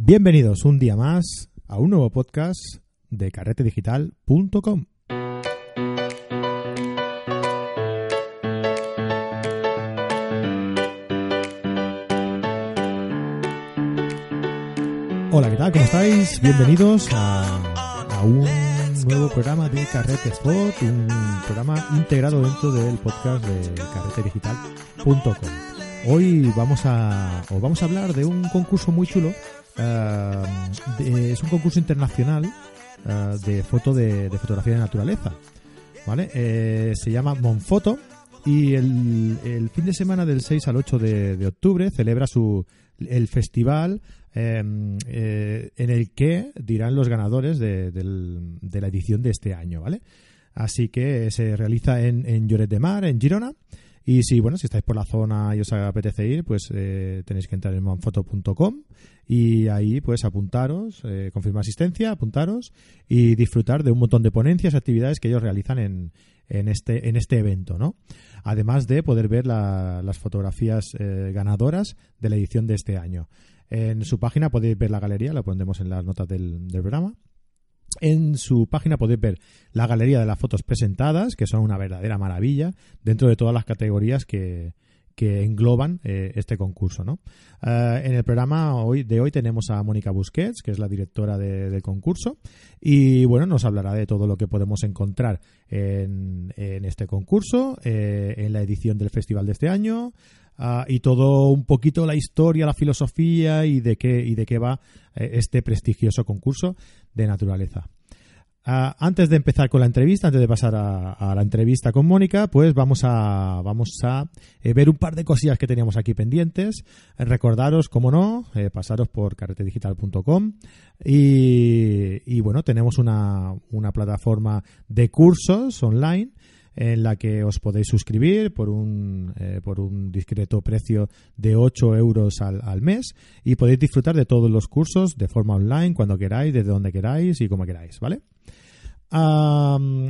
Bienvenidos un día más a un nuevo podcast de carretedigital.com. Hola, ¿qué tal? ¿Cómo estáis? Bienvenidos a, un nuevo programa de Carrete Spot, un programa integrado dentro del podcast de carretedigital.com. Hoy vamos a, os vamos a hablar de un concurso muy chulo. De- es un concurso internacional eh, de foto de, de fotografía de naturaleza. ¿Vale? Eh, se llama Monfoto y el, fin de semana del 6 al 8 de, octubre celebra su el festival eh, eh, en el que dirán los ganadores de, del- de la edición de este año, ¿vale? Así que se realiza en, en Lloret de Mar, en Girona. Y si, bueno, si estáis por la zona y os apetece ir, pues eh, tenéis que entrar en manfoto.com y ahí pues apuntaros, eh, confirmar asistencia, apuntaros y disfrutar de un montón de ponencias y actividades que ellos realizan en, en, este, en este evento, ¿no? Además de poder ver la- las fotografías eh, ganadoras de la edición de este año. En su página podéis ver la galería, la pondremos en las notas del, del programa. En su página podéis ver la galería de las fotos presentadas, que son una verdadera maravilla, dentro de todas las categorías que, engloban eh, este concurso. ¿no? Eh, en el programa de hoy tenemos a Mónica Busquets, que es la directora de- del concurso, y bueno, nos hablará de todo lo que podemos encontrar en, en este concurso, eh, en la edición del festival de este año, ah, y todo un poquito la historia, la filosofía y de qué, y de qué va eh, este prestigioso concurso de naturaleza. Ah, antes de empezar con la entrevista, antes de pasar a, la entrevista con Mónica, pues vamos a, vamos a eh, ver un par de cosillas que teníamos aquí pendientes. Eh, recordaros, como no, pasaros por carretedigital.com y, y, bueno, tenemos una, una plataforma de cursos online en la que os podéis suscribir por un, eh, por un discreto precio de 8 euros al, al mes y podéis disfrutar de todos los cursos de forma online cuando queráis, desde donde queráis y como queráis, ¿vale?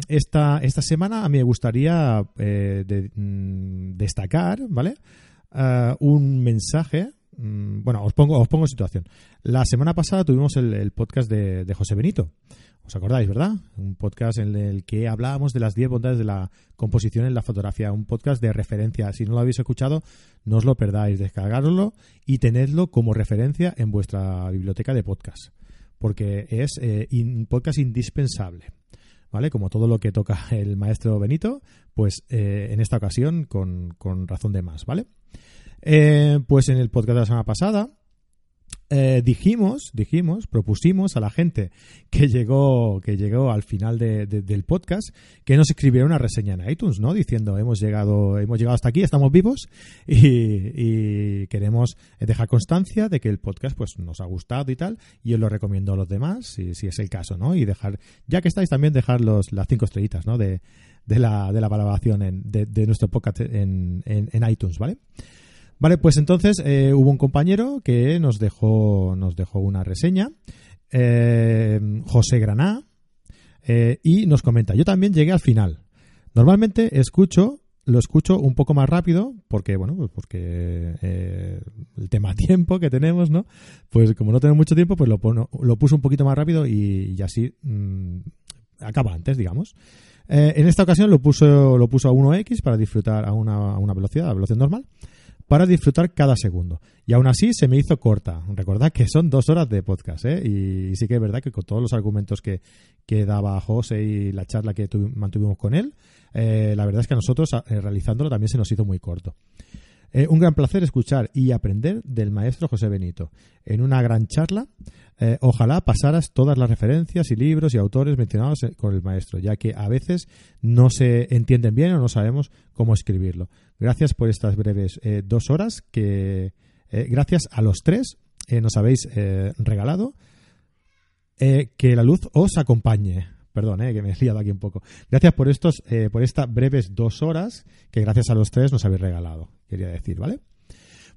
Esta, esta semana a mí me gustaría eh, de- mm, destacar, ¿vale? Ah, un mensaje. mm, Bueno, os pongo, os pongo situación. La semana pasada tuvimos el, podcast de José Benito. ¿Os acordáis, verdad? Un podcast en el que hablábamos de las 10 bondades de la composición en la fotografía. Un podcast de referencia. Si no lo habéis escuchado, no os lo perdáis. Descargarlo y tenedlo como referencia en vuestra biblioteca de podcast. Porque es eh, un podcast indispensable. ¿Vale? Como todo lo que toca el maestro Benito, pues eh, en esta ocasión con, con razón de más, ¿vale? Eh, pues en el podcast de la semana pasada eh, dijimos, dijimos, propusimos a la gente que llegó, que llegó al final de- de- del podcast que nos escribiera una reseña en iTunes, ¿no? Diciendo hemos llegado, hemos llegado hasta aquí, estamos vivos y, queremos dejar constancia de que el podcast pues nos ha gustado y tal, y os lo recomiendo a los demás, si, si es el caso, ¿no? Y dejar, ya que estáis también dejar los, las cinco estrellitas, ¿no? De, de la, de la valoración en, de, nuestro podcast en, en, en iTunes. Vale, pues entonces eh, hubo un compañero que nos dejó, nos dejó una reseña, eh, José Graná, eh, y nos comenta, yo también llegué al final. Normalmente escucho, lo escucho un poco más rápido, porque, bueno, pues porque eh, el tema tiempo que tenemos, ¿no? Pues como no tenemos mucho tiempo, pues lo, pono- lo puso un poquito más rápido y, y así mm, acaba antes, digamos. Eh, en esta ocasión lo puso, lo puso a 1x para disfrutar a una, a una velocidad, a velocidad normal para disfrutar cada segundo. Y aún así se me hizo corta. Recordad que son dos horas de podcast, ¿eh? Y, sí que es verdad que con todos los argumentos que, que daba José y la charla que tuvi- mantuvimos con él, eh, la verdad es que a nosotros, eh, realizándolo, también se nos hizo muy corto. Eh, un gran placer escuchar y aprender del maestro José Benito. En una gran charla, eh, ojalá pasaras todas las referencias y libros y autores mencionados eh, con el maestro, ya que a veces no se entienden bien o no sabemos cómo escribirlo. Gracias por estas breves dos horas que, gracias a los tres, nos habéis regalado. Que la luz os acompañe. Perdón, eh, que me he liado aquí un poco. Gracias por estos, eh, por estas breves dos horas que gracias a los tres nos habéis regalado, quería decir, ¿vale?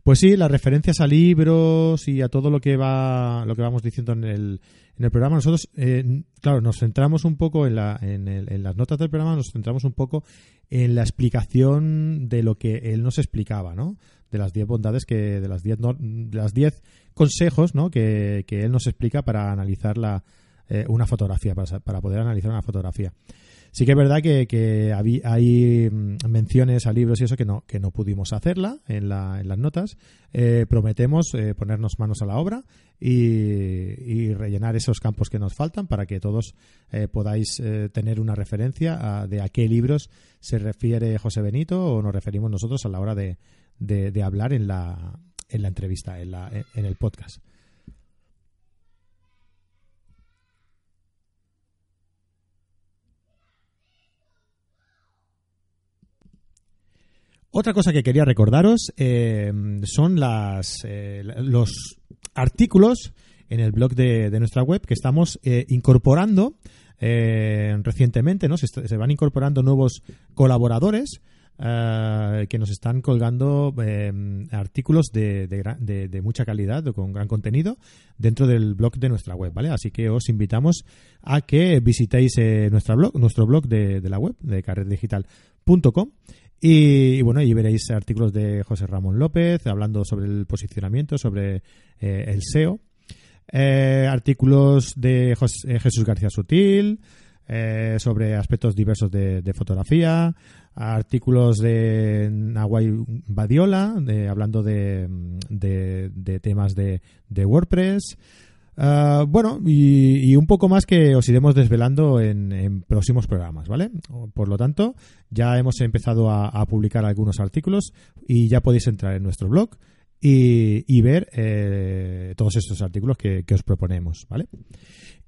Pues sí, las referencias a libros y a todo lo que va, lo que vamos diciendo en el, en el programa, nosotros, eh, claro, nos centramos un poco en, la, en, en, las notas del programa, nos centramos un poco en la explicación de lo que él nos explicaba, ¿no? De las 10 bondades que, de las 10 de las 10 consejos, ¿no? Que, que, él nos explica para analizar la, eh, una fotografía, para, para poder analizar una fotografía. Sí que es verdad que, que hay mm, menciones a libros y eso que no, que no pudimos hacerla en, la, en las notas. Eh, prometemos eh, ponernos manos a la obra y, y, rellenar esos campos que nos faltan para que todos eh, podáis tener una referencia a, de a qué libros se refiere José Benito o nos referimos nosotros a la hora de, de, de hablar en la, en la entrevista, en, la, en el podcast. Otra cosa que quería recordaros eh, son las, eh, los artículos en el blog de, nuestra web que estamos eh, incorporando recientemente, ¿no? Se, van incorporando nuevos colaboradores que nos están colgando artículos de, mucha calidad, con gran contenido, dentro del blog de nuestra web, ¿vale? Así que os invitamos a que visitéis nuestra blog, nuestro blog de, la web, de carretdigital.com y, y, bueno, ahí veréis artículos de José Ramón López hablando sobre el posicionamiento, sobre eh, el SEO. Eh, artículos de eh, Jesús García Sutil sobre aspectos diversos de, fotografía. Artículos de Nahuay Badiola hablando de, de temas de, WordPress. Uh, bueno, y, un poco más que os iremos desvelando en, próximos programas, ¿vale? Por lo tanto, ya hemos empezado a, publicar algunos artículos y ya podéis entrar en nuestro blog y, ver eh, todos estos artículos que, os proponemos, ¿vale?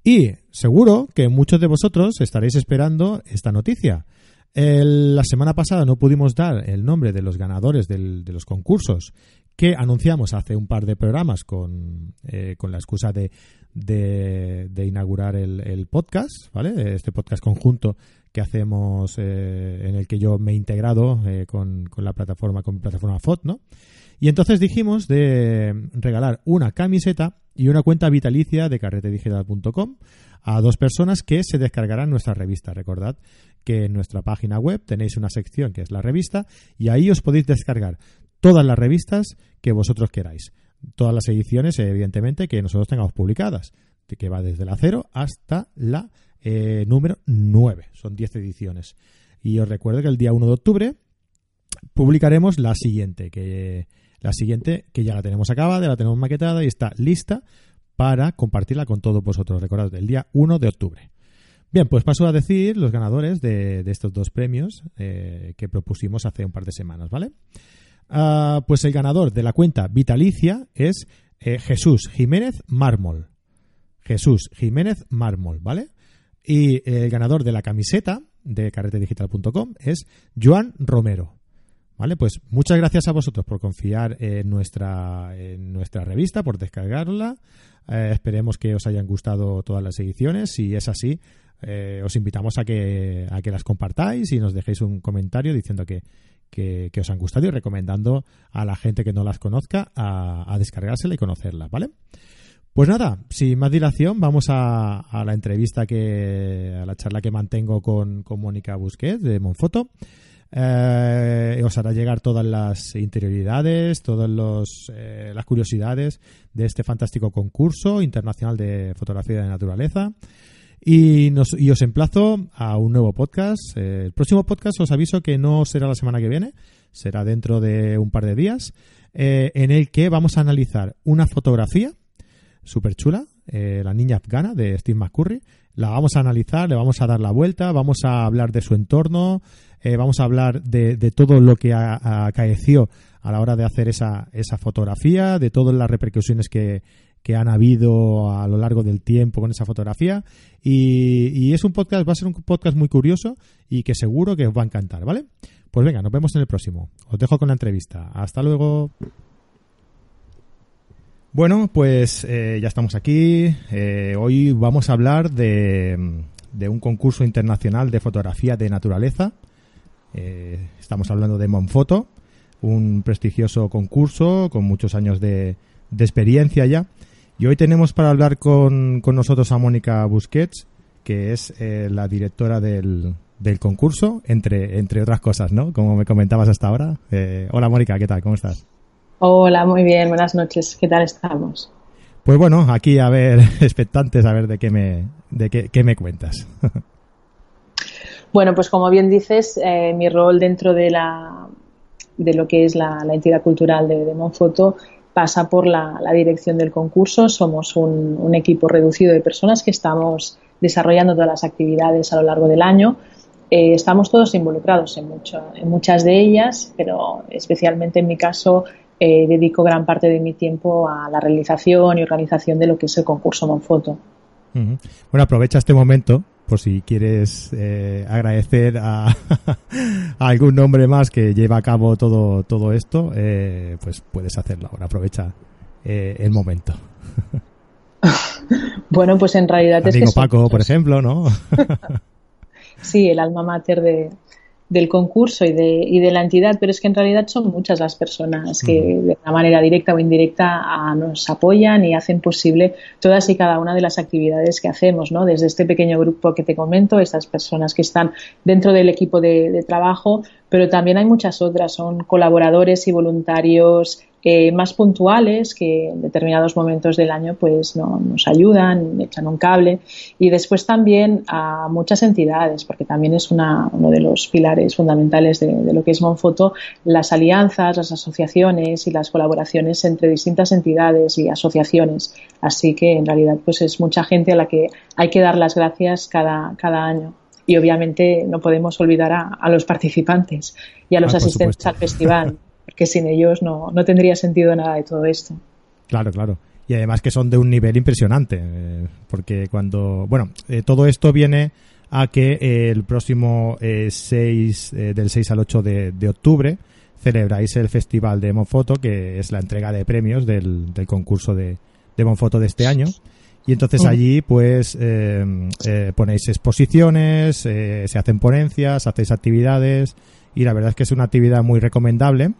Y seguro que muchos de vosotros estaréis esperando esta noticia. La semana pasada no pudimos dar el nombre de los ganadores de los concursos que anunciamos hace un par de programas con, eh, con la excusa de, de, inaugurar el, el, podcast, ¿vale? Este podcast conjunto que hacemos eh, en el que yo me he integrado eh, con, con, la plataforma, con mi plataforma FOT, ¿no? Y entonces dijimos de regalar una camiseta y una cuenta vitalicia de carretedigital.com a dos personas que se descargarán nuestra revista. Recordad que en nuestra página web tenéis una sección que es la revista y ahí os podéis descargar todas las revistas que vosotros queráis. Todas las ediciones, evidentemente, que nosotros tengamos publicadas, que va desde la 0 hasta la eh, número 9. Son 10 ediciones. Y os recuerdo que el día 1 de octubre publicaremos la siguiente, que la siguiente que ya la tenemos acabada, la tenemos maquetada y está lista para compartirla con todos vosotros. Recordad, el día 1 de octubre. Bien, pues paso a decir los ganadores de, estos dos premios eh, que propusimos hace un par de semanas, ¿vale? Uh, pues el ganador de la cuenta vitalicia es eh, Jesús Jiménez Mármol. Jesús Jiménez Mármol, ¿vale? Y el ganador de la camiseta de carretedigital.com es Joan Romero. ¿Vale? Pues muchas gracias a vosotros por confiar en nuestra, en nuestra revista, por descargarla. Eh, esperemos que os hayan gustado todas las ediciones. Si es así, eh, os invitamos a que, a que las compartáis y nos dejéis un comentario diciendo que, que, os han gustado y recomendando a la gente que no las conozca a, a descargársela y conocerla, ¿vale? Pues nada, sin más dilación, vamos a, a, la entrevista que, a la charla que mantengo con, con Mónica Busquets de Monfoto. Eh, os hará llegar todas las interioridades, todas los, eh, las curiosidades de este fantástico concurso internacional de fotografía de naturaleza. Y, nos, y os emplazo a un nuevo podcast. El próximo podcast os aviso que no será la semana que viene, será dentro de un par de días, eh, en el que vamos a analizar una fotografía súper chula, eh, la niña afgana de Steve McCurry. La vamos a analizar, le vamos a dar la vuelta, vamos a hablar de su entorno, eh, vamos a hablar de, de todo lo que acaeció a la hora de hacer esa, esa fotografía, de todas las repercusiones que, que han habido a lo largo del tiempo con esa fotografía. Y, es un podcast, va a ser un podcast muy curioso y que seguro que os va a encantar, ¿vale? Pues venga, nos vemos en el próximo. Os dejo con la entrevista. Hasta luego. Bueno, pues eh, ya estamos aquí. Eh, hoy vamos a hablar de, de, un concurso internacional de fotografía de naturaleza. Eh, estamos hablando de Monfoto un prestigioso concurso con muchos años de, experiencia ya. Y hoy tenemos para hablar con, con nosotros a Mónica Busquets, que es eh, la directora del, del concurso, entre, entre otras cosas, ¿no? Como me comentabas hasta ahora. Eh, hola Mónica, ¿qué tal? ¿Cómo estás? Hola, muy bien, buenas noches. ¿Qué tal estamos? Pues bueno, aquí a ver, expectantes a ver de qué me, de qué, me cuentas. Bueno, pues como bien dices, eh, mi rol dentro de la de lo que es la, entidad cultural de, de, Monfoto pasa por la, dirección del concurso. Somos un, equipo reducido de personas que estamos desarrollando todas las actividades a lo largo del año. Eh, estamos todos involucrados en, mucho, en muchas de ellas, pero especialmente en mi caso eh, dedico gran parte de mi tiempo a la realización y organización de lo que es el concurso Monfoto. Bueno, aprovecha este momento por si quieres eh, agradecer a, algún nombre más que lleva a cabo todo, todo esto, eh, pues puedes hacerlo ahora. Aprovecha el momento. bueno, pues en realidad es que Paco, por ejemplo, ¿no? sí, el alma mater de, del concurso y de, y de la entidad, pero es que en realidad son muchas las personas que de una manera directa o indirecta nos apoyan y hacen posible todas y cada una de las actividades que hacemos, ¿no? Desde este pequeño grupo que te comento, estas personas que están dentro del equipo de trabajo, pero también hay muchas otras, son colaboradores y voluntarios eh, más puntuales que en determinados momentos del año pues no, nos ayudan, echan un cable. Y después también a muchas entidades porque también es una, uno de los pilares fundamentales de, de, lo que es Monfoto las alianzas, las asociaciones y las colaboraciones entre distintas entidades y asociaciones. Así que en realidad pues es mucha gente a la que hay que dar las gracias cada, cada año y obviamente no podemos olvidar a, los participantes y a los ah, asistentes al festival porque sin ellos no, no tendría sentido nada de todo esto. Claro, claro. Y además que son de un nivel impresionante, eh, porque cuando, bueno, eh, todo esto viene a que eh, el próximo 6, del 6 al 8 de, octubre, celebráis el Festival de Monfoto, que es la entrega de premios del, del concurso de, de Monfoto de este año. Y entonces allí, pues, ponéis exposiciones, se hacen ponencias, hacéis actividades, y la verdad es que es una actividad muy recomendable.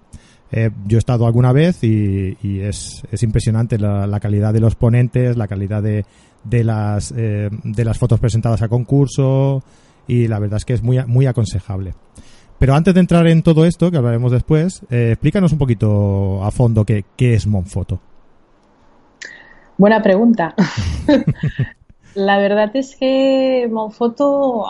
Eh, yo he estado alguna vez y, es, es, impresionante la, calidad de los ponentes, la calidad de, de, las, eh, de las fotos presentadas a concurso y la verdad es que es muy, muy aconsejable. Pero antes de entrar en todo esto, que hablaremos después, eh, explícanos un poquito a fondo qué, qué es Monfoto. Buena pregunta. la verdad es que Monfoto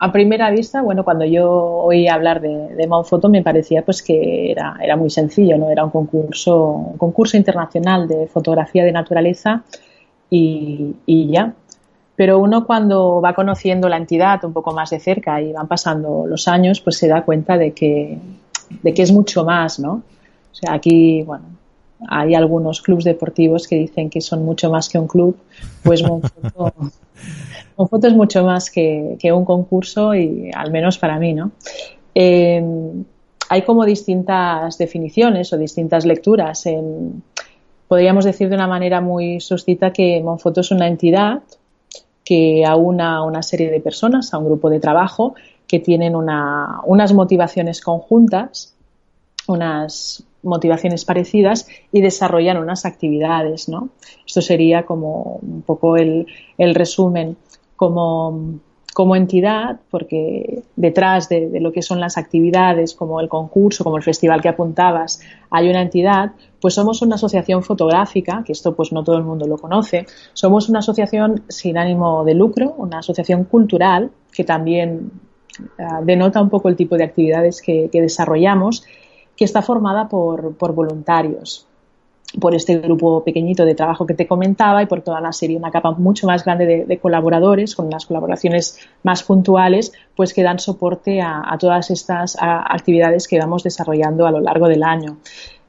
a primera vista, bueno, cuando yo oí hablar de, de Monfoto me parecía pues que era, era muy sencillo, ¿no? Era un concurso, un concurso internacional de fotografía de naturaleza y, y ya. Pero uno cuando va conociendo la entidad un poco más de cerca y van pasando los años, pues se da cuenta de que, de que es mucho más, ¿no? O sea, aquí, bueno, hay algunos clubes deportivos que dicen que son mucho más que un club, pues Monfoto, Monfoto es mucho más que, un concurso y al menos para mí, ¿no? Eh, hay como distintas definiciones o distintas lecturas. podríamos decir de una manera muy suscita que Monfoto es una entidad que aúna a una serie de personas, a un grupo de trabajo, que tienen unas motivaciones conjuntas, unas, motivaciones parecidas y desarrollan unas actividades, ¿no? Esto sería como un poco el, resumen como, como, entidad, porque detrás de, lo que son las actividades, como el concurso, como el festival que apuntabas, hay una entidad, pues somos una asociación fotográfica, que esto pues no todo el mundo lo conoce, somos una asociación sin ánimo de lucro, una asociación cultural que también ah, denota un poco el tipo de actividades que desarrollamos que está formada por, voluntarios por este grupo pequeñito de trabajo que te comentaba y por toda la serie, una capa mucho más grande de, colaboradores, con las colaboraciones más puntuales, pues que dan soporte a, todas estas actividades que vamos desarrollando a lo largo del año.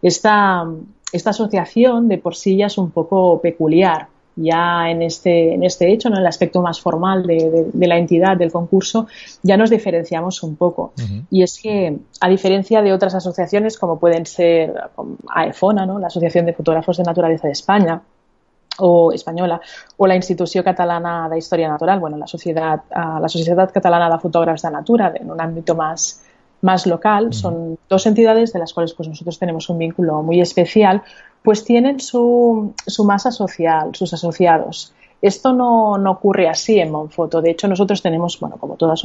Esta, esta asociación de por sí ya es un poco peculiar, ya en este, en este hecho, ¿no? en el aspecto más formal de, la entidad del concurso, ya nos diferenciamos un poco. Y es que, a diferencia de otras asociaciones como pueden ser AEFONA, ¿no? la Asociación de Fotógrafos de Naturaleza de España, o española, o la Institución Catalana de Historia Natural, bueno, la Sociedad, ah, la Sociedad Catalana de Fotógrafos de Natura, en un ámbito más, más local, son dos entidades de las cuales pues nosotros tenemos un vínculo muy especial, pues tienen su, su masa social, sus asociados. Esto no, no, ocurre así en Monfoto. De hecho, nosotros tenemos, bueno, como toda,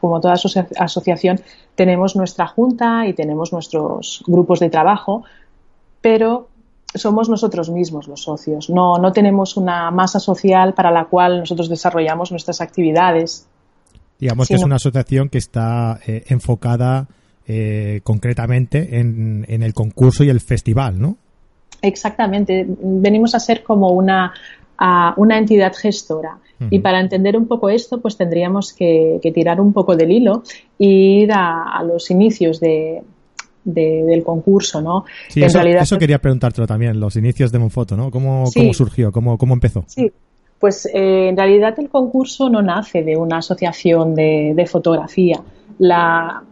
como toda asociación, tenemos nuestra junta y tenemos nuestros grupos de trabajo, pero somos nosotros mismos los socios. No, no tenemos una masa social para la cual nosotros desarrollamos nuestras actividades. Digamos que es una asociación que está eh, enfocada eh, concretamente en, en, el concurso y el festival, ¿no? Exactamente. Venimos a ser como una, a una entidad gestora. Y para entender un poco esto, pues tendríamos que, tirar un poco del hilo e ir a, los inicios de, del concurso, ¿no? Sí, eso, realidad, eso quería preguntártelo también, los inicios de Monfoto, ¿no? ¿Cómo, cómo surgió? ¿Cómo, ¿Cómo empezó? Sí, pues eh, en realidad el concurso no nace de una asociación de, de fotografía. La,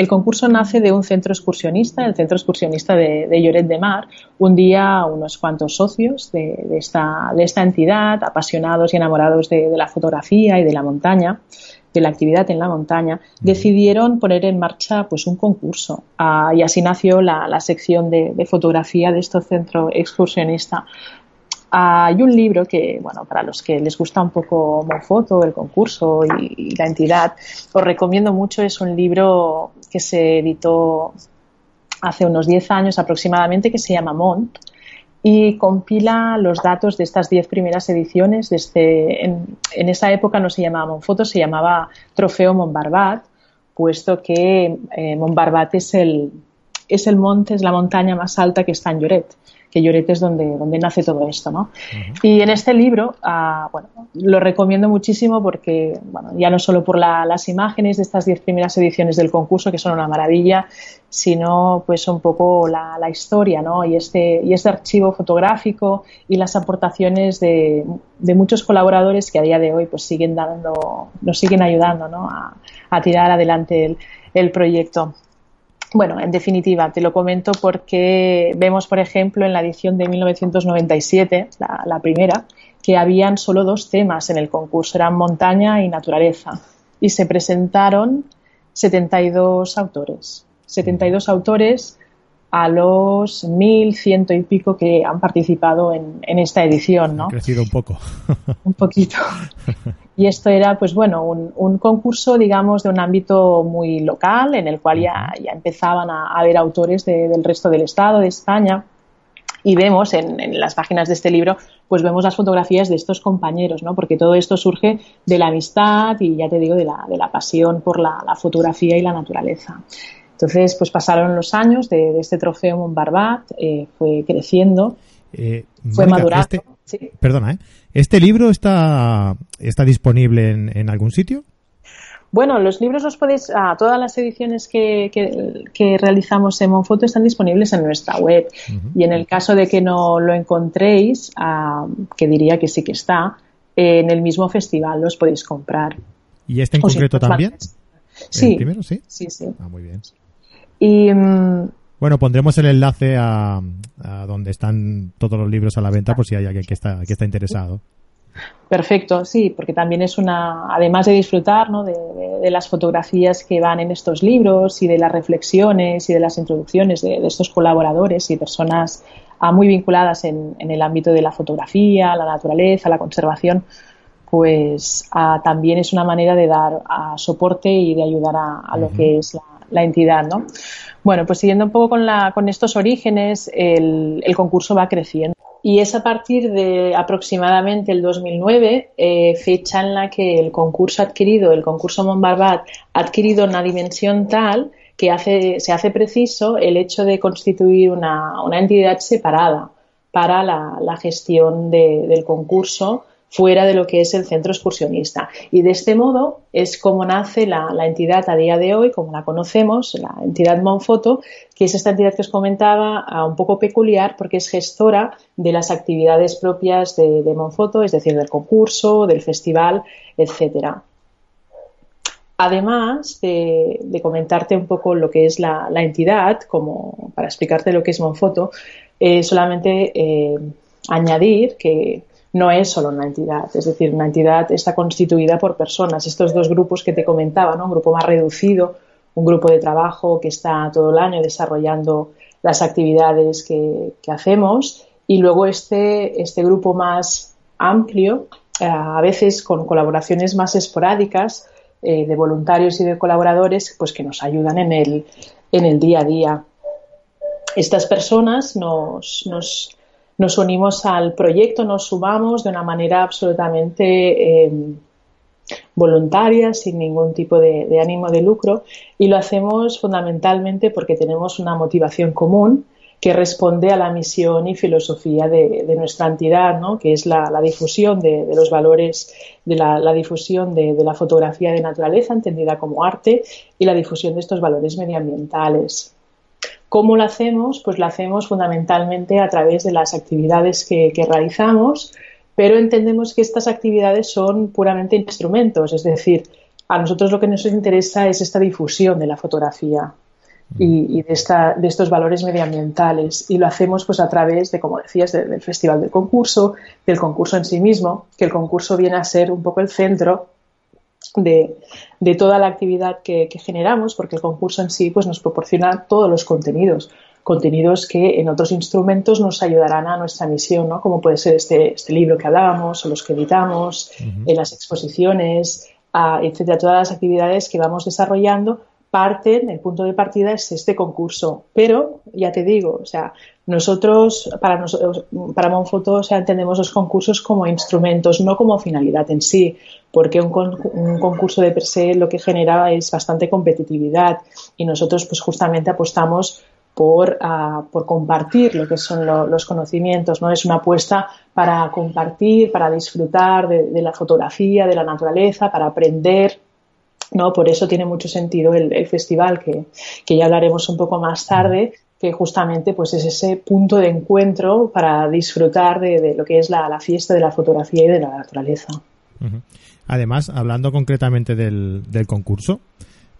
el concurso nace de un centro excursionista, el centro excursionista de, Lloret de Mar. Un día unos cuantos socios de, esta, entidad, apasionados y enamorados de, la fotografía y de la montaña, de la actividad en la montaña, decidieron poner en marcha pues un concurso ah, y así nació la, sección de, fotografía de este centro excursionista. Hay un libro que, bueno, para los que les gusta un poco Monfoto, el concurso y, la entidad, os recomiendo mucho. Es un libro que se editó hace unos 10 años aproximadamente, que se llama Mont, y compila los datos de estas 10 primeras ediciones. Desde, en, esa época no se llamaba Monfoto, se llamaba Trofeo Montbarbat, puesto que eh, Montbarbat es el, es el monte, es la montaña más alta que está en Lloret que Lloret es donde, donde nace todo esto, ¿no? Y en este libro, bueno, lo recomiendo muchísimo porque, bueno, ya no solo por las imágenes de estas diez primeras ediciones del concurso, que son una maravilla, sino pues un poco la, historia, ¿no? Y este, y este archivo fotográfico y las aportaciones de, muchos colaboradores que a día de hoy pues siguen dando, nos siguen ayudando, ¿no? A, tirar adelante el, el proyecto. Bueno, en definitiva, te lo comento porque vemos, por ejemplo, en la edición de 1997, la, primera, que habían solo dos temas en el concurso, eran montaña y naturaleza. Y se presentaron 72 autores. 72 autores a los mil ciento y pico que han participado en, esta edición, ¿no? Ha crecido un poco. un poquito. Y esto era, pues bueno, un, concurso, digamos, de un ámbito muy local, en el cual ya, ya empezaban a, haber autores del resto del Estado, de España. Y vemos en, las páginas de este libro, pues vemos las fotografías de estos compañeros, ¿no? Porque todo esto surge de la amistad y, ya te digo, de la, de la pasión por la, la fotografía y la naturaleza. Entonces, pues pasaron los años de, este trofeo Montbarbat, eh, fue creciendo, eh, fue madurando. Este, perdona, ¿eh? ¿este libro está, está disponible en, algún sitio? Bueno, los libros los podéis, ah, todas las ediciones que, que, realizamos en Monfoto están disponibles en nuestra web. Y en el caso de que no lo encontréis, ah, que diría que sí que está, en el mismo festival los podéis comprar. ¿Y este en concreto también? Sí. primero? Sí. Sí, sí. Ah, muy bien. Y, mm, bueno, pondremos el enlace a, donde están todos los libros a la venta por si hay alguien que está, que está interesado. Perfecto, sí, porque también es una, además de disfrutar ¿no? de, las fotografías que van en estos libros y de las reflexiones y de las introducciones de, estos colaboradores y personas ah, muy vinculadas en, el ámbito de la fotografía, la naturaleza, la conservación, pues ah, también es una manera de dar ah, soporte y de ayudar a, lo que es la, la entidad, ¿no? Bueno, pues siguiendo un poco con, estos orígenes, el, concurso va creciendo. Y es a partir de aproximadamente el 2009, eh, fecha en la que el concurso adquirido, el concurso Monbarbat, ha adquirido una dimensión tal que se hace preciso el hecho de constituir una, entidad separada para la, gestión de, del concurso fuera de lo que es el centro excursionista. Y de este modo es como nace la, entidad a día de hoy, como la conocemos, la entidad Monfoto, que es esta entidad que os comentaba, un poco peculiar porque es gestora de las actividades propias de, Monfoto, es decir, del concurso, del festival, etcétera. Además de, comentarte un poco lo que es la, entidad, como para explicarte lo que es Monfoto, eh, solamente eh, añadir que no es solo una entidad, es decir, una entidad está constituida por personas. Estos dos grupos que te comentaba, ¿no? un grupo más reducido un grupo de trabajo que está todo el año desarrollando las actividades que, hacemos y luego este, este grupo más amplio, eh, a veces con colaboraciones más esporádicas eh, de voluntarios y de colaboradores, pues que nos ayudan en el, en el día a día. Estas personas nos, nos, nos unimos al proyecto, nos sumamos de una manera absolutamente eh, voluntaria, sin ningún tipo de, ánimo de lucro, y lo hacemos fundamentalmente porque tenemos una motivación común que responde a la misión y filosofía de, nuestra entidad, ¿no? que es la, difusión de, los valores, de la, difusión de, la fotografía de naturaleza, entendida como arte, y la difusión de estos valores medioambientales. ¿Cómo lo hacemos? Pues lo hacemos fundamentalmente a través de las actividades que realizamos, pero entendemos que estas actividades son puramente instrumentos, es decir, a nosotros lo que nos interesa es esta difusión de la fotografía y, de, estos valores medioambientales y lo hacemos pues a través de, como decías, del festival del concurso, del concurso en sí mismo, que el concurso viene a ser un poco el centro de, toda la actividad que, que, generamos, porque el concurso en sí pues, nos proporciona todos los contenidos contenidos que en otros instrumentos nos ayudarán a nuestra misión, ¿no? como puede ser este, este libro que hablábamos o los que editamos, en las exposiciones, etcétera, todas las actividades que vamos desarrollando parten, el punto de partida es este concurso. Pero, ya te digo, o sea, nosotros, para, nosotros, para Monfoto, entendemos los concursos como instrumentos, no como finalidad en sí, porque un, un, concurso de per se lo que genera es bastante competitividad y nosotros, pues justamente apostamos por, ah, compartir lo que son los conocimientos, ¿no? Es una apuesta para compartir, para disfrutar de, la fotografía, de la naturaleza, para aprender, ¿no? Por eso tiene mucho sentido el, festival, que, ya hablaremos un poco más tarde, que justamente pues es ese punto de encuentro para disfrutar de, lo que es la, fiesta de la fotografía y de la naturaleza. Además, hablando concretamente del, del concurso,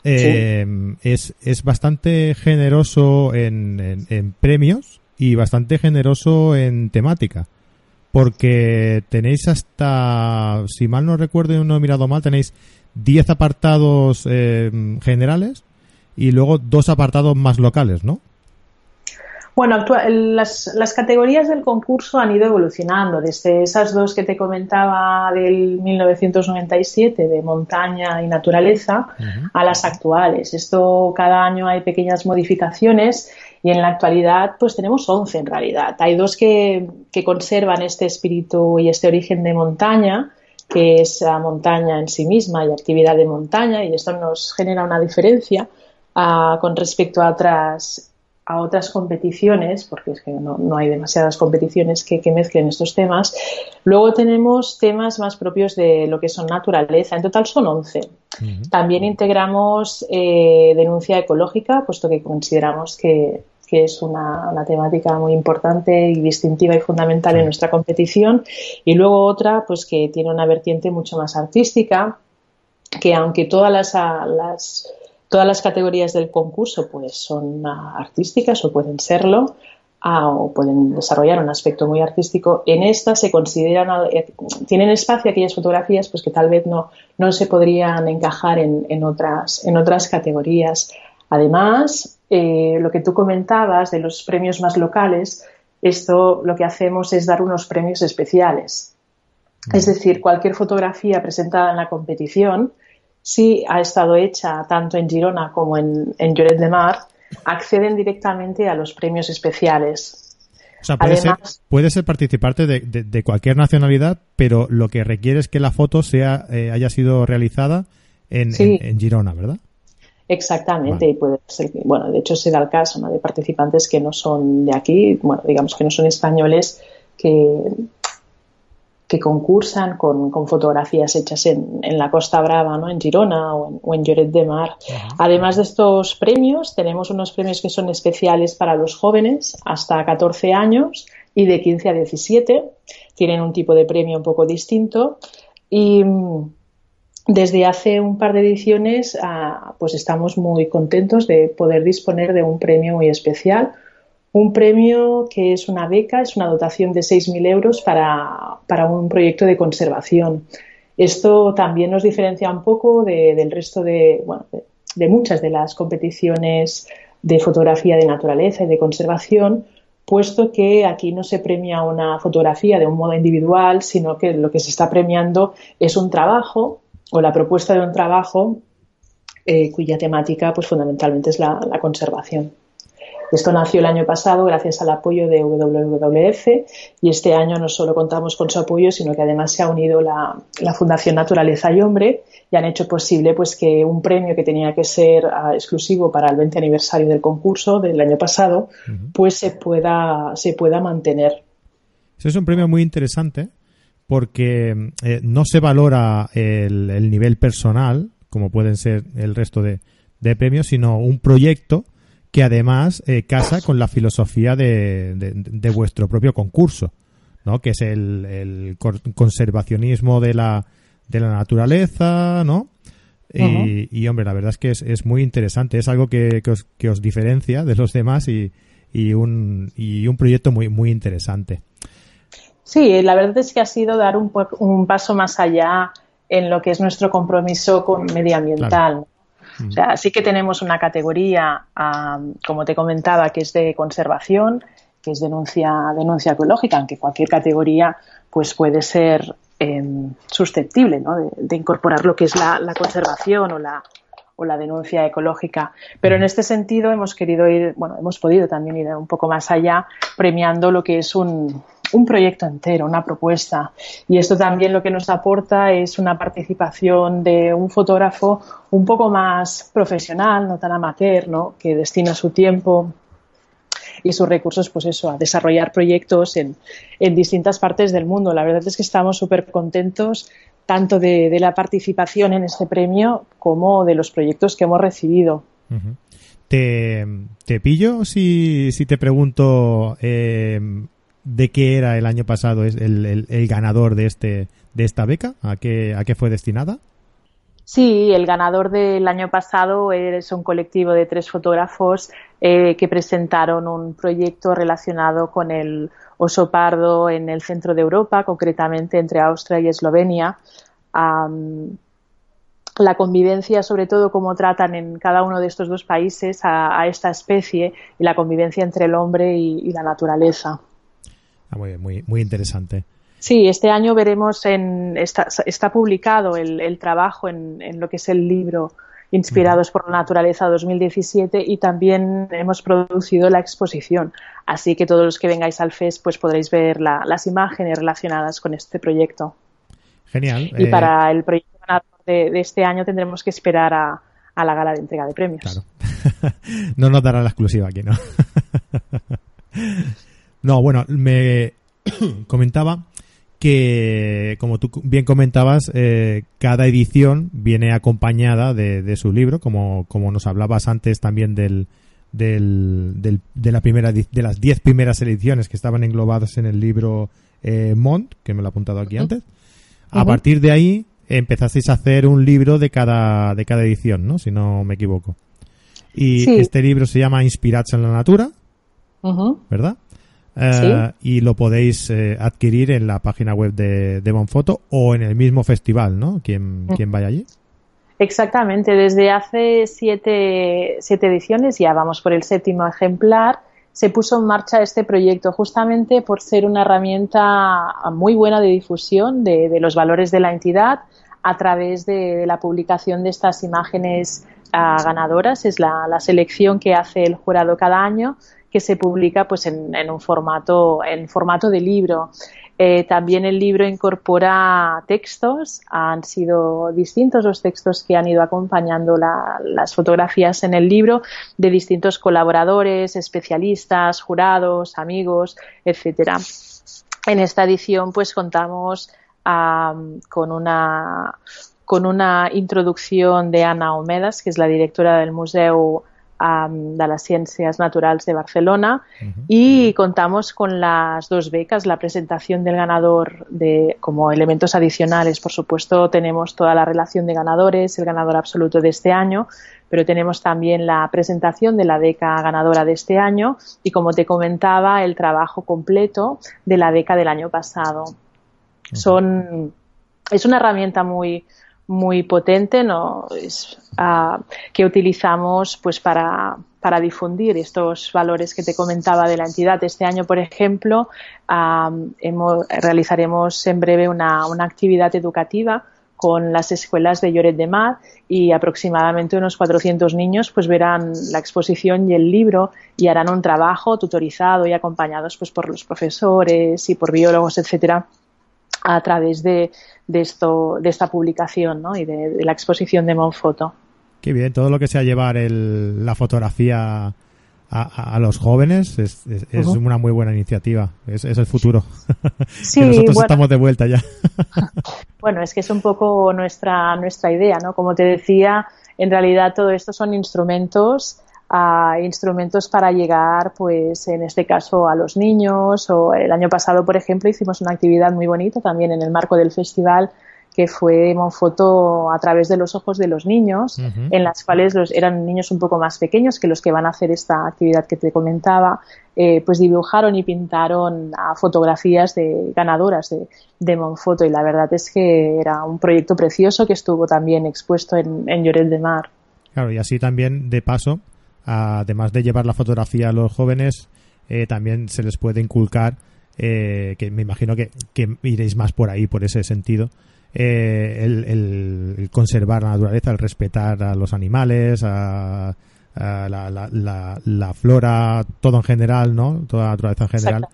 eh, es, es bastante generoso en, en, premios y bastante generoso en temática. Porque tenéis hasta, si mal no recuerdo y no he mirado mal, tenéis 10 apartados eh, generales y luego dos apartados más locales, ¿no? Bueno, las, las, categorías del concurso han ido evolucionando, desde esas dos que te comentaba del 1997, de montaña y naturaleza, a las actuales. Esto cada año hay pequeñas modificaciones y en la actualidad pues tenemos 11 en realidad. Hay dos que, que conservan este espíritu y este origen de montaña, que es la montaña en sí misma y actividad de montaña, y esto nos genera una diferencia ah, con respecto a otras a otras competiciones, porque es que no, hay demasiadas competiciones que, mezclen estos temas. Luego tenemos temas más propios de lo que son naturaleza. En total son 11. También integramos eh, denuncia ecológica, puesto que consideramos que, es una, temática muy importante y distintiva y fundamental en nuestra competición. Y luego otra, pues que tiene una vertiente mucho más artística, que aunque todas las Todas las categorías del concurso pues son artísticas o pueden serlo ah, o pueden desarrollar un aspecto muy artístico. En esta se consideran, eh, tienen espacio aquellas fotografías pues que tal vez no, no se podrían encajar en, otras, en otras categorías. Además, eh, lo que tú comentabas de los premios más locales, esto lo que hacemos es dar unos premios especiales. Es mm. decir, cualquier fotografía presentada en la competición si ha estado hecha tanto en Girona como en, en Lloret de Mar, acceden directamente a los premios especiales. O sea, puede, ser, puede ser participante de, cualquier nacionalidad, pero lo que requiere es que la foto sea eh, haya sido realizada en, Girona, ¿verdad? Exactamente, y puede ser, bueno, de hecho se da el caso de participantes que no son de aquí, bueno, digamos que no son españoles, que, que concursan con, fotografías hechas en, la Costa Brava, ¿no? en Girona o en, Lloret de Mar. Además de estos premios, tenemos unos premios que son especiales para los jóvenes hasta 14 años y de 15 a 17. Tienen un tipo de premio un poco distinto y mm, desde hace un par de ediciones ah, pues estamos muy contentos de poder disponer de un premio muy especial un premio que es una beca, es una dotación de 6.000 euros para, un proyecto de conservación. Esto también nos diferencia un poco del resto de, bueno, de muchas de las competiciones de fotografía de naturaleza y de conservación, puesto que aquí no se premia una fotografía de un modo individual, sino que lo que se está premiando es un trabajo o la propuesta de un trabajo eh, cuya temática pues fundamentalmente es la conservación. Esto nació el año pasado gracias al apoyo de WWF y este año no solo contamos con su apoyo, sino que además se ha unido la, Fundación Naturaleza y Hombre y han hecho posible pues que un premio que tenía que ser ah, exclusivo para el 20 aniversario del concurso del año pasado, pues se pueda, se pueda mantener. Eso es un premio muy interesante porque eh, no se valora el, nivel personal, como pueden ser el resto de, de premios, sino un proyecto que además eh, casa con la filosofía de, de, vuestro propio concurso, ¿no? Que es el, conservacionismo de la, de la naturaleza, ¿no? y, hombre, la verdad es que es, muy interesante, es algo que, os, que os diferencia de los demás y, y, un, y un proyecto muy, muy interesante. Sí, la verdad es que ha sido dar un, un paso más allá en lo que es nuestro compromiso con medioambiental. O sea, sí que tenemos una categoría, como te comentaba, que es de conservación, que es denuncia, denuncia ecológica, aunque cualquier categoría pues puede ser em, susceptible de, incorporar lo que es la, conservación o la, o la denuncia ecológica. Pero en este sentido hemos querido ir, bueno, hemos podido también ir un poco más allá, premiando lo que es un, un proyecto entero, una propuesta. Y esto también lo que nos aporta es una participación de un fotógrafo un poco más profesional, no tan amateur, ¿no? que destina su tiempo y sus recursos, pues eso, a desarrollar proyectos en, en distintas partes del mundo. La verdad es que estamos súper contentos tanto de, la participación en este premio como de los proyectos que hemos recibido. te, te, pillo si, si te pregunto eh, de qué era el año pasado el, el, ganador de este de esta beca, a qué a qué fue destinada. Sí, el ganador del año pasado es un colectivo de tres fotógrafos eh, que presentaron un proyecto relacionado con el oso pardo en el centro de Europa, concretamente entre Austria y Eslovenia. la convivencia, sobre todo cómo tratan en cada uno de estos dos países a, esta especie y la convivencia entre el hombre y la naturaleza. Ah, muy, muy, muy interesante. Sí, este año veremos en está, está publicado el, el trabajo en, en, lo que es el libro Inspirados por la Naturaleza 2017 y también hemos producido la exposición. Así que todos los que vengáis al FES pues podréis ver las imágenes relacionadas con este proyecto. Genial. Y para eh, el proyecto de, de, este año tendremos que esperar a, a la gala de entrega de premios. Claro. no nos dará la exclusiva aquí, ¿no? No, bueno, me comentaba que, como tú bien comentabas, eh, cada edición viene acompañada de, su libro, como, como nos hablabas antes también del, del, de la primera de las diez primeras ediciones que estaban englobadas en el libro eh, Mont, que me lo he apuntado aquí antes. A partir de ahí empezasteis a hacer un libro de cada de cada edición, ¿no? Si no me equivoco. Y este libro se llama Inspirats en la Natura, ¿verdad? Eh, y lo podéis eh, adquirir en la página web de, de Bonfoto o en el mismo festival, ¿no? Quien, quien vaya allí. Exactamente, desde hace siete, siete ediciones, ya vamos por el séptimo ejemplar, se puso en marcha este proyecto justamente por ser una herramienta muy buena de difusión de, de los valores de la entidad a través de, la publicación de estas imágenes ah, ganadoras. Es la, la, selección que hace el jurado cada año que se publica pues en, un formato, en formato de libro. Eh, también el libro incorpora textos, han sido distintos los textos que han ido acompañando las fotografías en el libro de distintos colaboradores, especialistas, jurados, amigos, etcétera. En esta edición pues contamos con una con una introducción de Ana Omedas, que es la directora del De las Ciencias Naturales de Barcelona y contamos con las dos becas, la presentación del ganador de, como elementos adicionales. Por supuesto, tenemos toda la relación de ganadores, el ganador absoluto de este año, pero tenemos también la presentación de la beca ganadora de este año y, como te comentaba, el trabajo completo de la beca del año pasado. Son, es una herramienta muy, muy potente ¿no? es, uh, que utilizamos pues para, para, difundir estos valores que te comentaba de la entidad. Este año, por ejemplo, hemos, realizaremos en breve una, una actividad educativa con las escuelas de Lloret de Mar y aproximadamente unos 400 niños pues verán la exposición y el libro y harán un trabajo tutorizado y acompañados pues por los profesores y por biólogos, etcétera, a través de, de, esto, de esta publicación ¿no? y de, la exposición de Monfoto. Qué bien, todo lo que sea llevar el, la fotografía a, a, los jóvenes es, es, es uh -huh. una muy buena iniciativa, es, es el futuro. Sí, que nosotros bueno, estamos de vuelta ya. bueno, es que es un poco nuestra, nuestra idea, ¿no? Como te decía, en realidad todo esto son instrumentos a instrumentos para llegar, pues en este caso, a los niños. O el año pasado, por ejemplo, hicimos una actividad muy bonita también en el marco del festival que fue Monfoto a través de los ojos de los niños, uh -huh. en las cuales los, eran niños un poco más pequeños que los que van a hacer esta actividad que te comentaba, eh, pues dibujaron y pintaron a fotografías de ganadoras de, de, Monfoto y la verdad es que era un proyecto precioso que estuvo también expuesto en, en Lloret de Mar. Claro, y así también, de paso, además de llevar la fotografía a los jóvenes, eh, también se les puede inculcar, eh, que me imagino que, que iréis más por ahí, por ese sentido, eh, el, el, el, conservar la naturaleza, el respetar a los animales, a, a la, la, la, la, flora, todo en general, ¿no? Toda la naturaleza en general.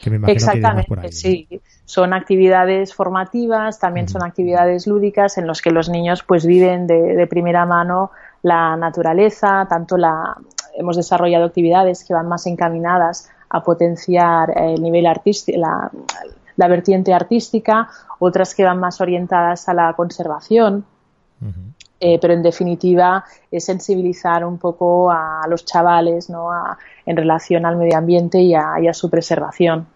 Que me imagino Exactamente, que por ahí, sí. Son actividades formativas, también son actividades lúdicas en las que los niños pues viven de, de primera mano la naturaleza, tanto la hemos desarrollado actividades que van más encaminadas a potenciar el nivel artístico, la, la vertiente artística, otras que van más orientadas a la conservación. Uh -huh. eh, pero en definitiva es sensibilizar un poco a los chavales ¿no? a, en relación al medio ambiente y a, y a su preservación.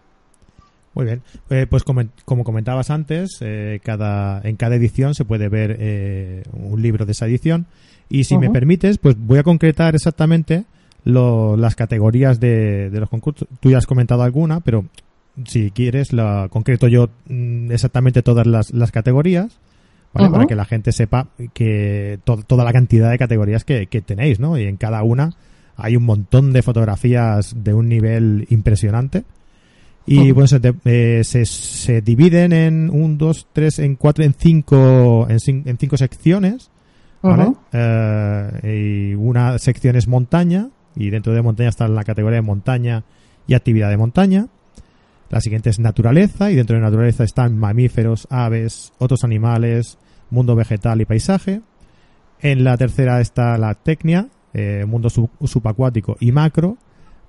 Muy bien, eh, pues como, como, comentabas antes, eh, cada, en cada edición se puede ver eh, un libro de esa edición y si uh -huh. me permites, pues voy a concretar exactamente lo, las categorías de, de, los concursos. Tú ya has comentado alguna, pero si quieres, la concreto yo mm, exactamente todas las, las categorías, ¿vale? Uh -huh. Para que la gente sepa que to toda la cantidad de categorías que, que, tenéis, ¿no? Y en cada una hay un montón de fotografías de un nivel impresionante. Y uh -huh. bueno, se, eh, se, se, dividen en un, dos, tres, en cuatro, en cinco, en, en cinco secciones. ¿vale? Uh -huh. eh, y una sección es montaña, y dentro de montaña está la categoría de montaña y actividad de montaña. La siguiente es naturaleza y dentro de naturaleza están mamíferos, aves, otros animales, mundo vegetal y paisaje. En la tercera está la tecnia, eh, mundo sub subacuático y macro.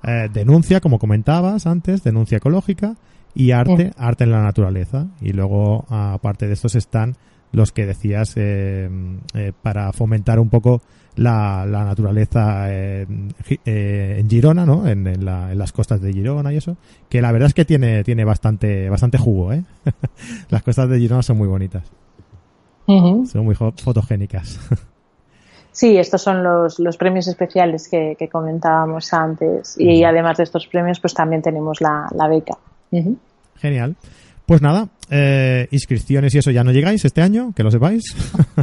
Eh, denuncia, como comentabas antes, denuncia ecológica y arte, oh. arte en la naturaleza. Y luego, aparte de estos, están los que decías eh, eh, para fomentar un poco la, la naturaleza eh, eh, en Girona, ¿no? En, en, la, en, las costas de Girona y eso, que la verdad es que tiene, tiene bastante, bastante jugo, ¿eh? las costas de Girona son muy bonitas. Uh -huh. Son muy fotogénicas. Sí, estos son los, los premios especiales que, que comentábamos antes. Y uh -huh. además de estos premios, pues también tenemos la, la beca. Uh -huh. Genial. Pues nada, eh, inscripciones y eso ya no llegáis este año, que lo sepáis.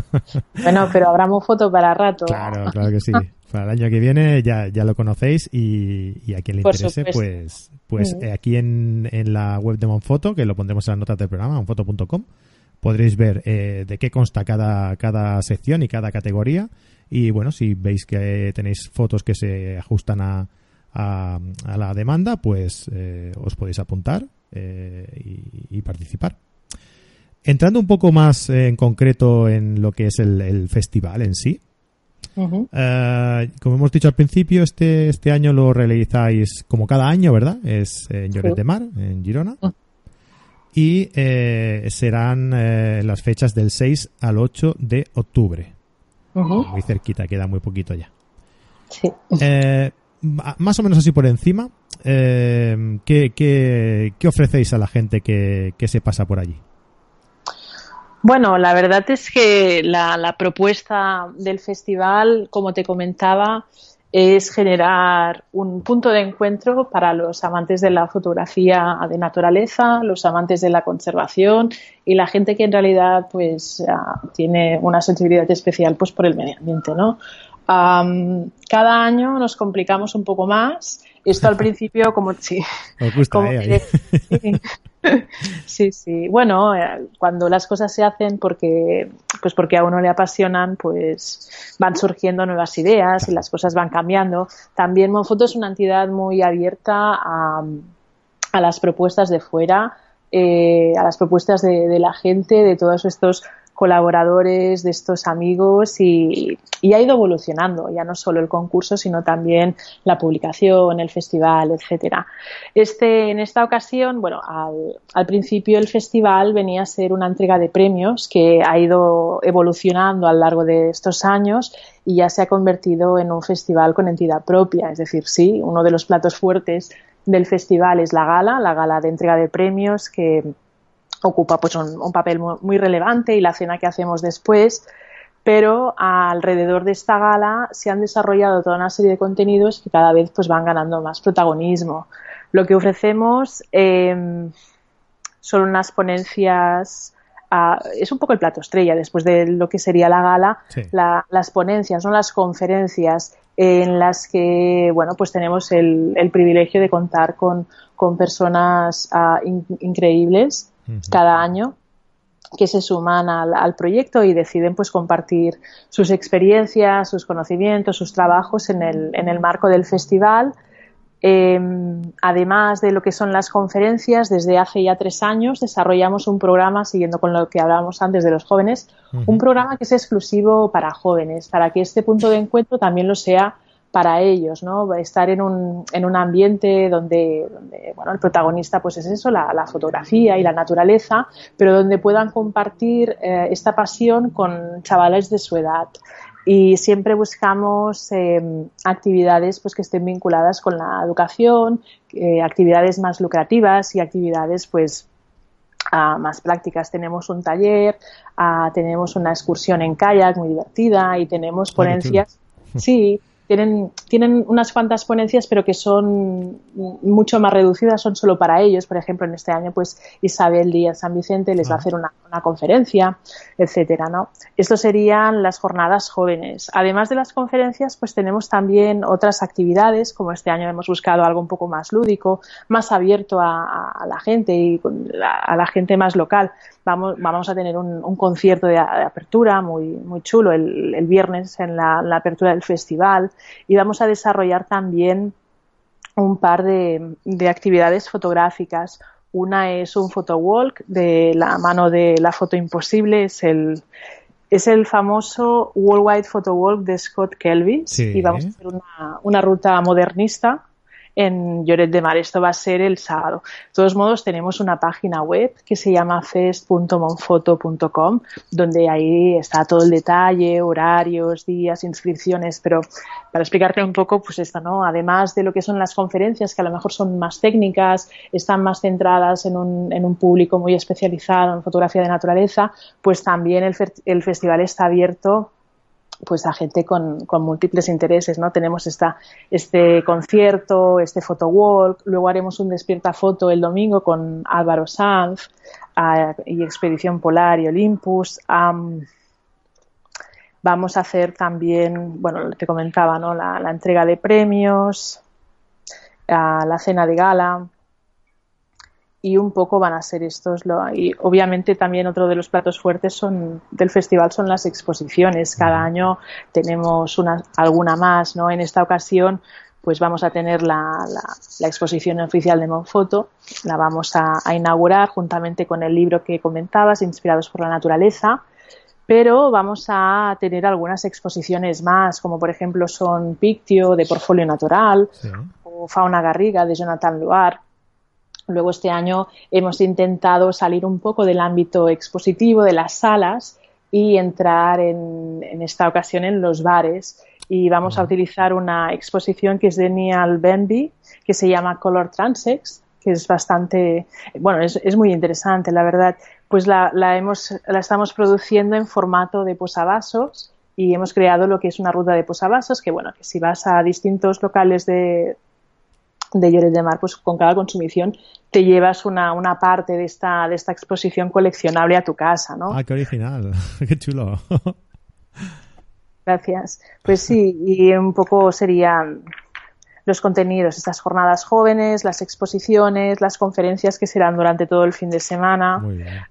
bueno, pero habrá foto para rato. Claro, claro que sí. Para el año que viene ya, ya lo conocéis y, y a quien le Por interese, supuesto. pues, pues mm. aquí en, en la web de Monfoto, que lo pondremos en las notas del programa, monfoto.com, podréis ver eh, de qué consta cada, cada sección y cada categoría. Y bueno, si veis que tenéis fotos que se ajustan a, a, a la demanda, pues eh, os podéis apuntar eh, y, y, participar. Entrando un poco más eh, en concreto en lo que es el, el festival en sí, uh -huh. uh, como hemos dicho al principio, este, este año lo realizáis como cada año, ¿verdad? Es en Lloret de Mar, en Girona. Uh -huh. Y eh, serán eh, las fechas del 6 al 8 de octubre. -huh. Muy cerquita, queda muy poquito ya. Sí. Eh, más o menos así por encima, eh, ¿qué, qué, qué, ofrecéis a la gente que, que, se pasa por allí? Bueno, la verdad es que la, la propuesta del festival, como te comentaba, es generar un punto de encuentro para los amantes de la fotografía de naturaleza, los amantes de la conservación y la gente que en realidad pues tiene una sensibilidad especial pues por el medio ambiente, ¿no? Cada año nos complicamos un poco más. Esto al principio como sí, como, eh, Sí, sí. Bueno, eh, cuando las cosas se hacen porque, pues porque a uno le apasionan, pues van surgiendo nuevas ideas y las cosas van cambiando. También Monfoto es una entidad muy abierta a, a las propuestas de fuera, eh, a las propuestas de, de, la gente, de todos estos colaboradores, de estos amigos y, ha ido evolucionando, ya no solo el concurso, sino también la publicación, el festival, etcétera. Este, en esta ocasión, bueno, al, principio el festival venía a ser una entrega de premios que ha ido evolucionando a lo largo de estos años y ya se ha convertido en un festival con entidad propia. Es decir, sí, uno de los platos fuertes del festival es la gala, la gala de entrega de premios que ocupa pues un, papel muy, relevante y la cena que hacemos después, pero alrededor de esta gala se han desarrollado toda una serie de contenidos que cada vez pues van ganando más protagonismo. Lo que ofrecemos em, son unas ponencias es un poco el plato estrella después de lo que sería la gala, las ponencias, son las conferencias en las que bueno pues tenemos el, privilegio de contar con, personas ah, increíbles cada año que se suman al, proyecto y deciden pues compartir sus experiencias, sus conocimientos, sus trabajos en el, en el marco del festival. Em, además de lo que son las conferencias, desde hace ya tres años desarrollamos un programa, siguiendo con lo que hablábamos antes de los jóvenes, un programa que es exclusivo para jóvenes, para que este punto de encuentro también lo sea para ellos, ¿no? Estar en un, en un ambiente donde, bueno, el protagonista pues es eso, la, la, fotografía y la naturaleza, pero donde puedan compartir eh, esta pasión con chavales de su edad. Y siempre buscamos em, actividades pues que estén vinculadas con la educación, eh, actividades más lucrativas y actividades pues más prácticas. Tenemos un taller, tenemos una excursión en kayak muy divertida y tenemos ponencias. Sí, tienen, tienen unas cuantas ponencias, pero que son mucho más reducidas, son solo para ellos. Por ejemplo, en este año, pues Isabel Díaz San Vicente les va a hacer una, conferencia, etcétera, ¿no? Serían las jornadas jóvenes. Además de las conferencias, pues tenemos también otras actividades, como este año hemos buscado algo un poco más lúdico, más abierto a, la gente y a la gente más local vamos, vamos a tener un, concierto de, apertura muy, muy chulo el, viernes en la, apertura del festival y vamos a desarrollar también un par de, actividades fotográficas. Una es un photowalk de la mano de la foto imposible, es el, es el famoso Worldwide Photo Walk de Scott Kelby y vamos a hacer una, una ruta modernista en Lloret de Mar. Esto va a ser el sábado. De todos modos, tenemos una página web que se llama fest.monfoto.com, donde ahí está todo el detalle, horarios, días, inscripciones, pero para explicarte un poco, pues esto, ¿no? Además de lo que son las conferencias, que a lo mejor son más técnicas, están más centradas en un, en un público muy especializado en fotografía de naturaleza, pues también el, el festival está abierto pues a gente con, con, múltiples intereses, ¿no? Tenemos esta, este concierto, este photowalk, luego haremos un despierta foto el domingo con Álvaro Sanz y Expedición Polar y Olympus. vamos a hacer también, bueno, te comentaba, ¿no? La, la entrega de premios, la cena de gala, y un poco van a ser estos. Lo, y obviamente también otro de los platos fuertes son, del festival son las exposiciones. Cada año tenemos una, alguna más, ¿no? En esta ocasión pues vamos a tener la, la, exposición oficial de Monfoto, la vamos a, inaugurar juntamente con el libro que comentabas, Inspirados por la Naturaleza, pero vamos a tener algunas exposiciones más, como por ejemplo son Pictio de Portfolio Natural o Fauna Garriga de Jonathan Loire Luego este año hemos intentado salir un poco del ámbito expositivo de las salas y entrar en, esta ocasión en los bares y vamos a utilizar una exposición que es de Neal Benby que se llama Color Transex que es bastante, bueno, es, muy interesante, la verdad. Pues la, hemos, la estamos produciendo en formato de posavasos y hemos creado lo que es una ruta de posavasos que bueno, que si vas a distintos locales de, de Lloret de Mar, pues con cada consumición te llevas una, una parte de esta, de esta exposición coleccionable a tu casa, ¿no? Ah, qué original, qué chulo. Gracias. Pues sí, y un poco serían los contenidos, estas jornadas jóvenes, las exposiciones, las conferencias que serán durante todo el fin de semana. Muy bien.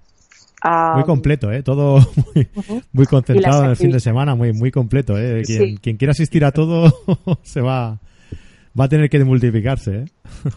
muy completo, ¿eh? Todo muy, concentrado en el fin de semana, muy, muy completo, ¿eh? Quien, quien quiera asistir a todo se va, va a tener que multiplicarse, ¿eh?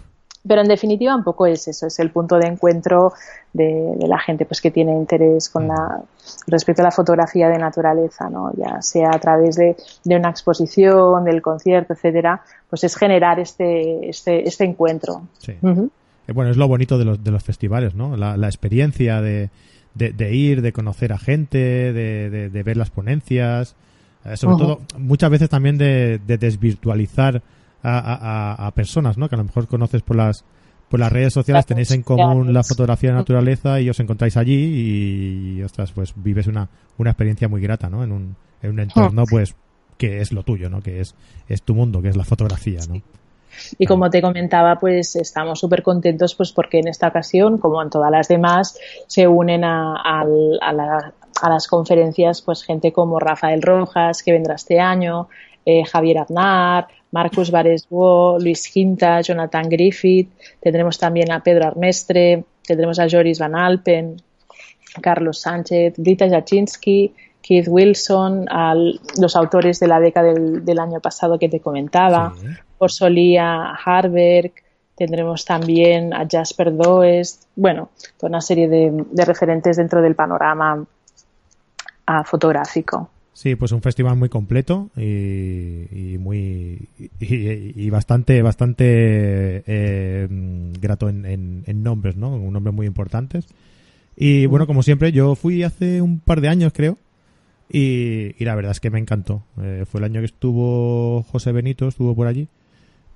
Pero en definitiva un poco es eso, es el punto de encuentro de, la gente pues que tiene interés con la respecto a la fotografía de naturaleza, ¿no? Ya sea a través de, una exposición, del concierto, etcétera, pues es generar este, este, este encuentro. Sí. Eh, bueno, es lo bonito de los, de los festivales, ¿no? La, experiencia de, de, ir, de conocer a gente, de, de ver las ponencias, eh, sobre todo muchas veces también de, desvirtualizar a, personas, ¿no? Que a lo mejor conoces por las por las redes sociales, tenéis en común la fotografía de naturaleza y os encontráis allí y, ostras, pues vives una, una experiencia muy grata, ¿no? En un, en un entorno, pues, que es lo tuyo, ¿no? Que es, es tu mundo, que es la fotografía, ¿no? Y como te comentaba, pues estamos súper contentos pues porque en esta ocasión, como en todas las demás, se unen a, a, a las conferencias pues gente como Rafael Rojas, que vendrá este año, eh, Javier Aznar, Marcus Baresbo, Luis Quinta, Jonathan Griffith, tendremos también a Pedro Armestre, tendremos a Joris Van Alpen, Carlos Sánchez, Brita Jaczynski, Keith Wilson, a los autores de la década del, año pasado que te comentaba, por Solía Harberg, tendremos también a Jasper Doest, bueno, toda una serie de, referentes dentro del panorama ah, fotográfico. Sí, pues un festival muy completo y, muy y, bastante bastante eh, grato en, nombres, ¿no? Un nombres muy importantes. Y bueno, como siempre, yo fui hace un par de años, creo, y, la verdad es que me encantó. Eh, fue el año que estuvo José Benito, estuvo por allí.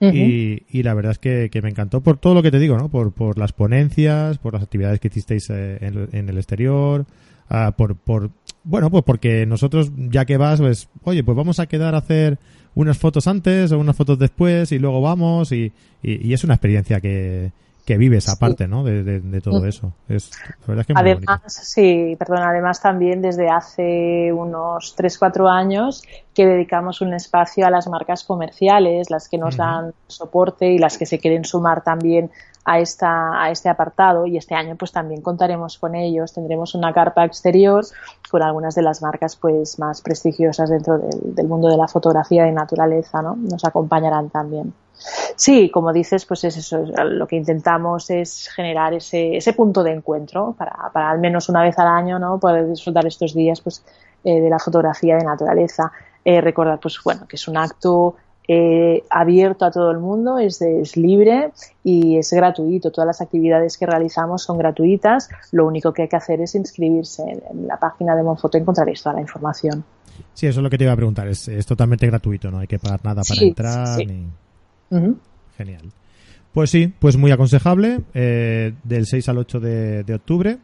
y, la verdad es que, me encantó por todo lo que te digo, ¿no? Por, por las ponencias, por las actividades que hicisteis eh, en, en, el exterior, ah, por, por bueno, pues porque nosotros, ya que vas, pues, oye, pues vamos a quedar a hacer unas fotos antes o unas fotos después y luego vamos y, y, es una experiencia que, que vives aparte, ¿no? De, todo eso. Es, la verdad es que además, sí, perdón, además también desde hace unos 3, 4 años que dedicamos un espacio a las marcas comerciales, las que nos dan soporte y las que se quieren sumar también a, esta, a este apartado y este año pues también contaremos con ellos. Tendremos una carpa exterior con algunas de las marcas pues más prestigiosas dentro del, mundo de la fotografía de naturaleza, ¿no? Nos acompañarán también. Sí, como dices, pues es eso. Lo que intentamos es generar ese, ese punto de encuentro para, para al menos una vez al año, ¿no? Poder disfrutar estos días, pues, eh, de la fotografía de naturaleza. Eh, recordar, pues, bueno, que es un acto eh, abierto a todo el mundo, es, es, libre y es gratuito. Todas las actividades que realizamos son gratuitas. Lo único que hay que hacer es inscribirse en, la página de Monfoto y encontraréis toda la información. Sí, eso es lo que te iba a preguntar. Es, totalmente gratuito, no hay que pagar nada para entrar. Genial. Pues sí, pues muy aconsejable. Eh, del 6 al 8 de octubre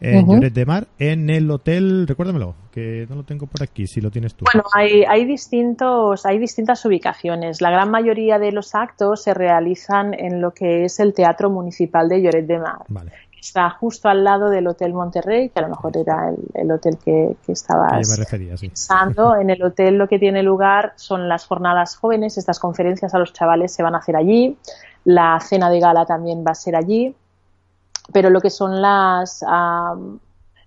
en Lloret de Mar, en el hotel, recuérdamelo, que no lo tengo por aquí, si lo tienes tú. Bueno, hay, hay, distintos, hay distintas ubicaciones. La gran mayoría de los actos se realizan en lo que es el Teatro Municipal de Lloret de Mar. Está justo al lado del Hotel Monterrey, que a lo mejor era el, hotel que, que estabas me refería, sí. pensando. En el hotel lo que tiene lugar son las jornadas jóvenes, estas conferencias a los chavales se van a hacer allí. La cena de gala también va a ser allí pero lo que son las,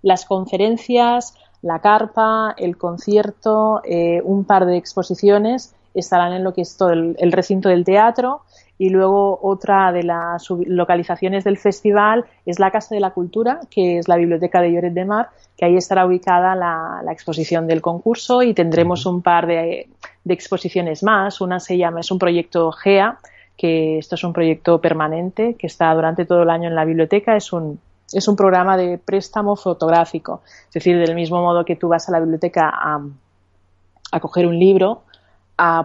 las conferencias, la carpa, el concierto, eh, un par de exposiciones estarán en lo que es todo el, recinto del teatro y luego otra de las localizaciones del festival es la Casa de la Cultura, que es la Biblioteca de Lloret de Mar, que ahí estará ubicada la, exposición del concurso y tendremos un par de, de, exposiciones más. Una se llama, es un proyecto GEA, que esto es un proyecto permanente que está durante todo el año en la biblioteca. Es un, es un programa de préstamo fotográfico. Es decir, del mismo modo que tú vas a la biblioteca a, a coger un libro,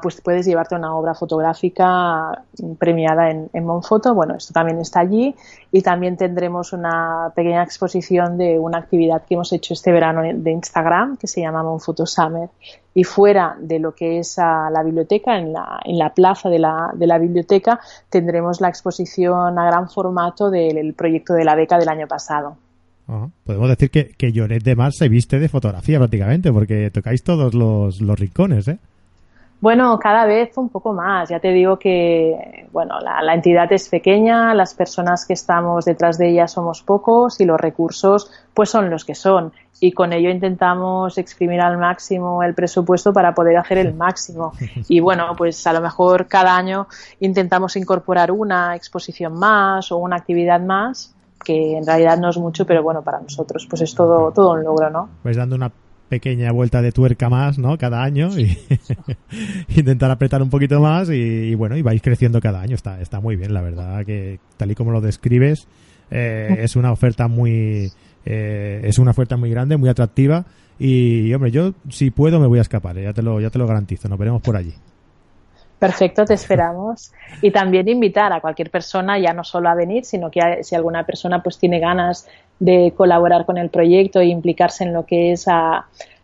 pues puedes llevarte una obra fotográfica premiada en, Monfoto. Bueno, esto también está allí y también tendremos una pequeña exposición de una actividad que hemos hecho este verano de Instagram que se llama Monfoto Summer. Y fuera de lo que es la biblioteca, en la, en la plaza de la, de la, biblioteca, tendremos la exposición a gran formato del proyecto de la beca del año pasado. Podemos decir que, Lloret de Mar se viste de fotografía prácticamente, porque tocáis todos los rincones, ¿eh? Bueno, cada vez un poco más. Ya te digo que, bueno, la, entidad es pequeña, las personas que estamos detrás de ella somos pocos y los recursos, pues son los que son. Y con ello intentamos exprimir al máximo el presupuesto para poder hacer el máximo. Y bueno, pues a lo mejor cada año intentamos incorporar una exposición más o una actividad más que en realidad no es mucho, pero bueno, para nosotros pues es todo, todo un logro, ¿no? Pues dando una pequeña vuelta de tuerca más, ¿no? Cada año y intentar apretar un poquito más y, bueno, y vais creciendo cada año. Está, está muy bien, la verdad, que tal y como lo describes, eh, es una oferta muy, eh, es una oferta muy grande, muy atractiva y, hombre, yo si puedo me voy a escapar, ¿eh? ya te lo, ya te lo garantizo, nos veremos por allí. Perfecto, te esperamos. Y también invitar a cualquier persona ya no solo a venir, sino que si alguna persona pues tiene ganas de colaborar con el proyecto e implicarse en lo que es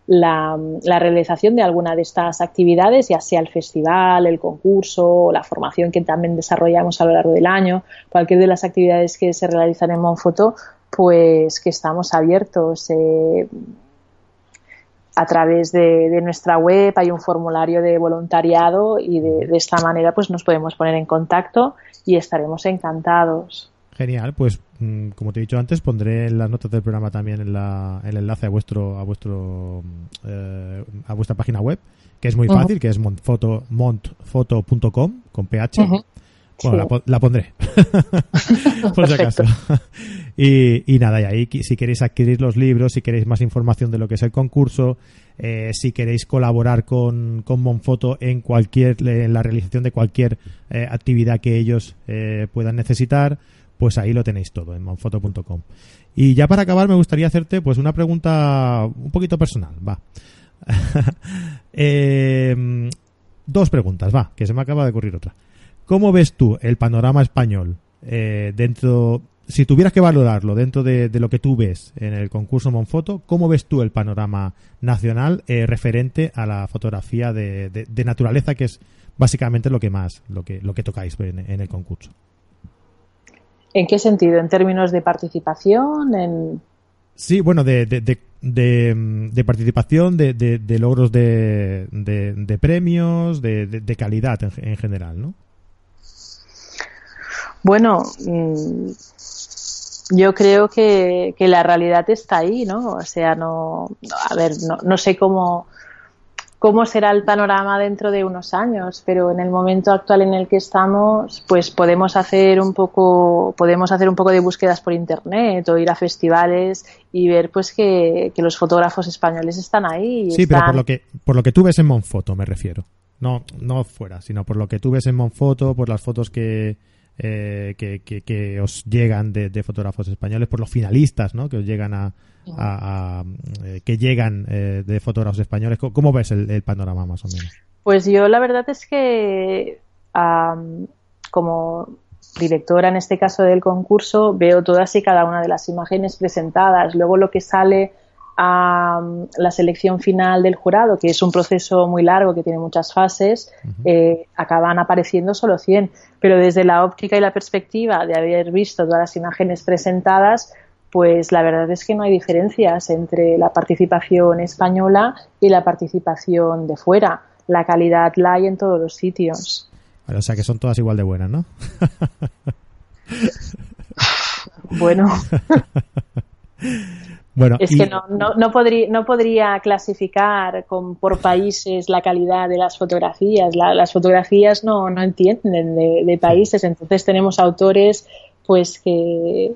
la, realización de alguna de estas actividades, ya sea el festival, el concurso, la formación que también desarrollamos a lo largo del año, cualquier de las actividades que se realizan en Monfoto, pues que estamos abiertos. Eh, a través de, nuestra web hay un formulario de voluntariado y de, de, esta manera pues nos podemos poner en contacto y estaremos encantados. Genial, pues mm, como te he dicho antes, pondré en las notas del programa también el enlace a vuestro a vuestro eh, a vuestra página web, que es muy fácil, que es montfoto montfoto.com con ph. Bueno, la, pondré. Por si acaso. y, nada, y ahí si queréis adquirir los libros, si queréis más información de lo que es el concurso, eh, si queréis colaborar con, con Monfoto en cualquier en la realización de cualquier eh, actividad que ellos puedan necesitar, pues ahí lo tenéis todo en monfoto.com. Y ya para acabar me gustaría hacerte pues una pregunta un poquito personal, va. Em, dos preguntas, va, que se me acaba de ocurrir otra. ¿Cómo ves tú el panorama español eh, dentro, si tuvieras que valorarlo dentro de, lo que tú ves en el concurso Monfoto, ¿cómo ves tú el panorama nacional eh, referente a la fotografía de, naturaleza, que es básicamente lo que más, lo que, lo que tocáis en el concurso? ¿En qué sentido? ¿En términos de participación? En... Sí, bueno, de, de, de, participación, de, logros de, premios, de, calidad en, general, ¿no? Bueno, mm, yo creo que, que, la realidad está ahí, ¿no? O sea, no, a ver, no, no sé cómo, cómo será el panorama dentro de unos años, pero en el momento actual en el que estamos, pues podemos hacer un poco, podemos hacer un poco de búsquedas por internet o ir a festivales y ver pues que, los fotógrafos españoles están ahí. sí, pero por lo que por lo que tú ves en Monfoto me refiero, no no fuera, sino por lo que tú ves en Monfoto, por las fotos que eh, que, que, os llegan de, fotógrafos españoles, por los finalistas, ¿no? Que os llegan a, eh, que llegan eh, de fotógrafos españoles. ¿Cómo, ves el, panorama más o menos? Pues yo la verdad es que como directora en este caso del concurso veo todas y cada una de las imágenes presentadas. Luego lo que sale a la selección final del jurado, que es un proceso muy largo que tiene muchas fases, eh, acaban apareciendo solo 100. Pero desde la óptica y la perspectiva de haber visto todas las imágenes presentadas, pues la verdad es que no hay diferencias entre la participación española y la participación de fuera. La calidad la hay en todos los sitios. o sea que son todas igual de buenas, ¿no? bueno. es que no, no, podría, no podría clasificar con, por países la calidad de las fotografías. las fotografías no, no entienden de, países, entonces tenemos autores pues que...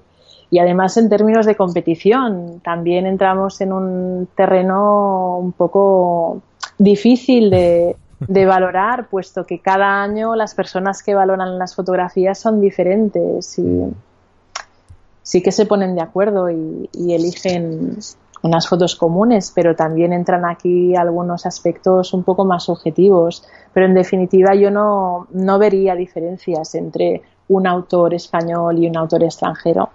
Y además en términos de competición, también entramos en un terreno un poco difícil de, de valorar, puesto que cada año las personas que valoran las fotografías son diferentes y sí que se ponen de acuerdo y, eligen unas fotos comunes, pero también entran aquí algunos aspectos un poco más objetivos. Pero en definitiva yo no, no vería diferencias entre un autor español y un autor extranjero.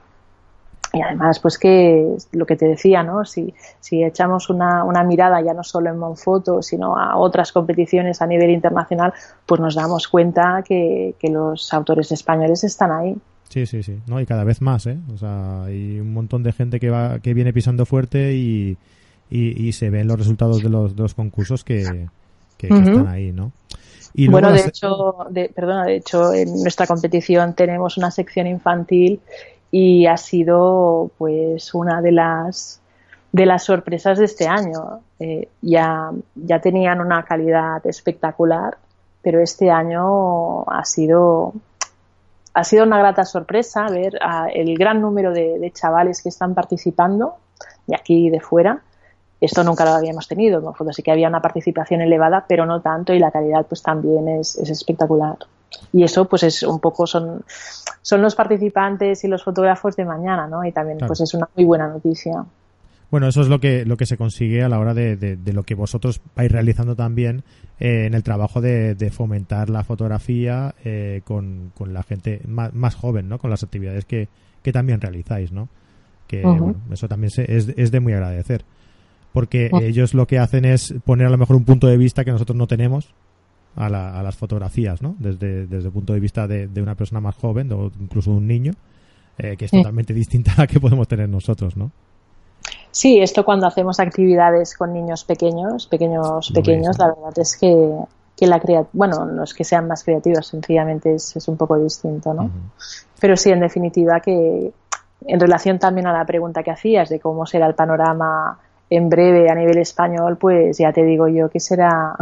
Y además, pues que lo que te decía, ¿no? Si, si echamos una, una mirada ya no solo en Monfoto, sino a otras competiciones a nivel internacional, pues nos damos cuenta que, que los autores españoles están ahí. Sí, sí, sí. No, y cada vez más, ¿eh? O sea, hay un montón de gente que va, que viene pisando fuerte y, y, se ven los resultados de los, de los concursos que, que, están ahí, ¿no? Y bueno, de hecho, de, perdona, de hecho, en nuestra competición tenemos una sección infantil y ha sido, pues, una de las de las sorpresas de este año. Eh, ya, ya tenían una calidad espectacular, pero este año ha sido ha sido una grata sorpresa ver el gran número de, chavales que están participando, de aquí y de fuera. Esto nunca lo habíamos tenido, ¿no? sí que había una participación elevada, pero no tanto y la calidad pues también es, espectacular. Y eso pues es un poco son, son los participantes y los fotógrafos de mañana, ¿no? Y también pues es una muy buena noticia. Bueno, eso es lo que, lo que se consigue a la hora de, de, lo que vosotros vais realizando también eh, en el trabajo de, de fomentar la fotografía eh, con, con, la gente más, más, joven, ¿no? Con las actividades que, que también realizáis, ¿no? Que bueno, eso también es, es, de muy agradecer. Porque ellos lo que hacen es poner a lo mejor un punto de vista que nosotros no tenemos a, la, a las fotografías, ¿no? Desde, desde el punto de vista de, de una persona más joven o incluso un niño, eh, que es totalmente distinta a la que podemos tener nosotros, ¿no? Sí, esto cuando hacemos actividades con niños pequeños, pequeños, pequeños, la verdad es que, que la bueno, no es que sean más creativos, sencillamente es, es un poco distinto, ¿no? Pero sí, en definitiva, que en relación también a la pregunta que hacías de cómo será el panorama en breve a nivel español, pues ya te digo yo que será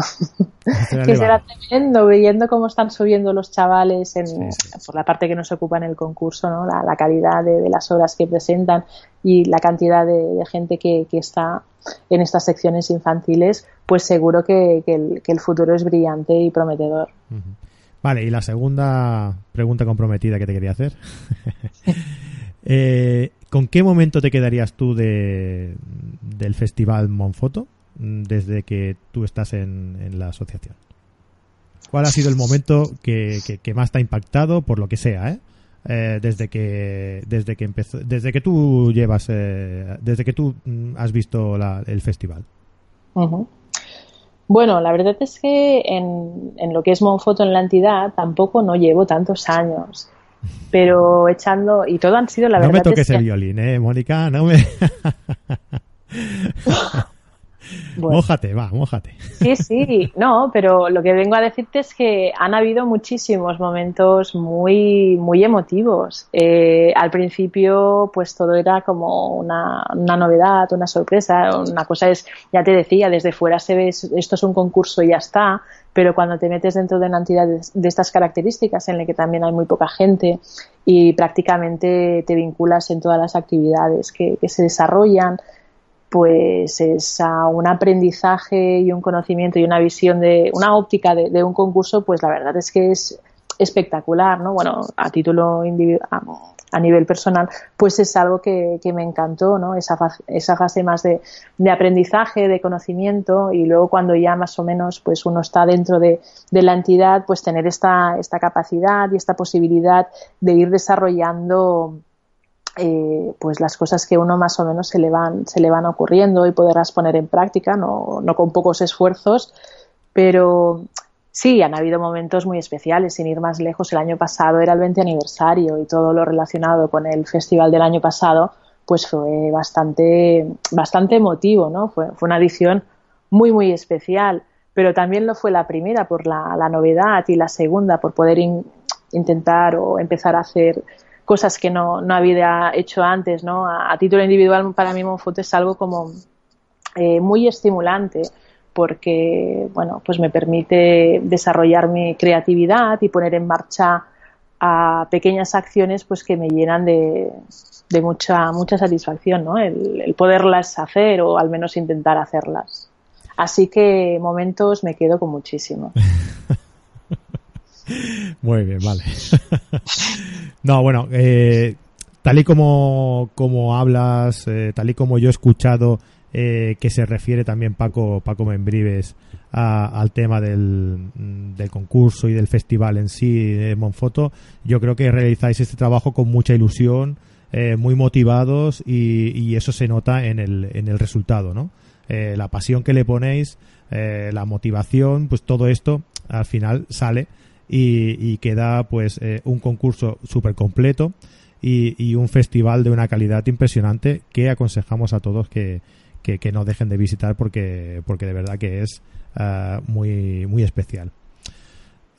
que será tremendo, viendo cómo están subiendo los chavales en, por la parte que nos ocupa en el concurso, ¿no? la, calidad de, las obras que presentan y la cantidad de, gente que, está en estas secciones infantiles, pues seguro que, el, futuro es brillante y prometedor. Vale, y la segunda pregunta comprometida que te quería hacer. eh, ¿Con qué momento te quedarías tú de, del Festival Monfoto mm, desde que tú estás en, la asociación? ¿Cuál ha sido el momento que, más te ha impactado, por lo que sea, eh? eh desde que desde que empezó desde que tú llevas eh, desde que tú mm, has visto el festival bueno la verdad es que en, en, lo que es Monfoto en la entidad tampoco no llevo tantos años pero echando y todo han sido la verdad. No me toques el violín, eh, Mónica, no me. Mójate, va, mójate. Sí, sí, no, pero lo que vengo a decirte es que han habido muchísimos momentos muy, muy emotivos. Eh, al principio, pues todo era como una, una, novedad, una sorpresa. Una cosa es, ya te decía, desde fuera se ve, esto es un concurso y ya está, pero cuando te metes dentro de una entidad de, estas características en la que también hay muy poca gente y prácticamente te vinculas en todas las actividades que, se desarrollan, pues es a un aprendizaje y un conocimiento y una visión de una óptica de, un concurso, pues la verdad es que es espectacular, ¿no? Bueno, a título individual, a nivel personal, pues es algo que, me encantó, ¿no? Esa fase, esa fase más de, aprendizaje, de conocimiento y luego cuando ya más o menos pues uno está dentro de, la entidad, pues tener esta, esta capacidad y esta posibilidad de ir desarrollando eh, pues las cosas que uno más o menos se le van, se le van ocurriendo y poderlas poner en práctica, no, no con pocos esfuerzos, pero Sí, han habido momentos muy especiales, sin ir más lejos. El año pasado era el 20 aniversario y todo lo relacionado con el festival del año pasado, pues fue bastante, bastante emotivo, ¿no? Fue, fue una edición muy, muy especial, pero también lo fue la primera por la, la novedad y la segunda por poder intentar o empezar a hacer cosas que no, no había hecho antes, ¿no? A, título individual, para mí Monfoto es algo como eh, muy estimulante porque bueno, pues me permite desarrollar mi creatividad y poner en marcha a pequeñas acciones pues que me llenan de, de mucha mucha satisfacción, ¿no? El, poderlas hacer o al menos intentar hacerlas. Así que momentos me quedo con muchísimo. Muy bien, vale. no, bueno, eh, tal y como, como hablas, eh, tal y como yo he escuchado que se refiere también Paco, Paco Membrives al tema del, del, concurso y del festival en sí de Monfoto, yo creo que realizáis este trabajo con mucha ilusión, muy motivados y, y, eso se nota en el, en el resultado, ¿no? la pasión que le ponéis, la motivación, pues todo esto al final sale y, queda pues eh, un concurso súper completo y, un festival de una calidad impresionante que aconsejamos a todos que, que, no dejen de visitar porque, porque de verdad que es ah, muy, muy especial.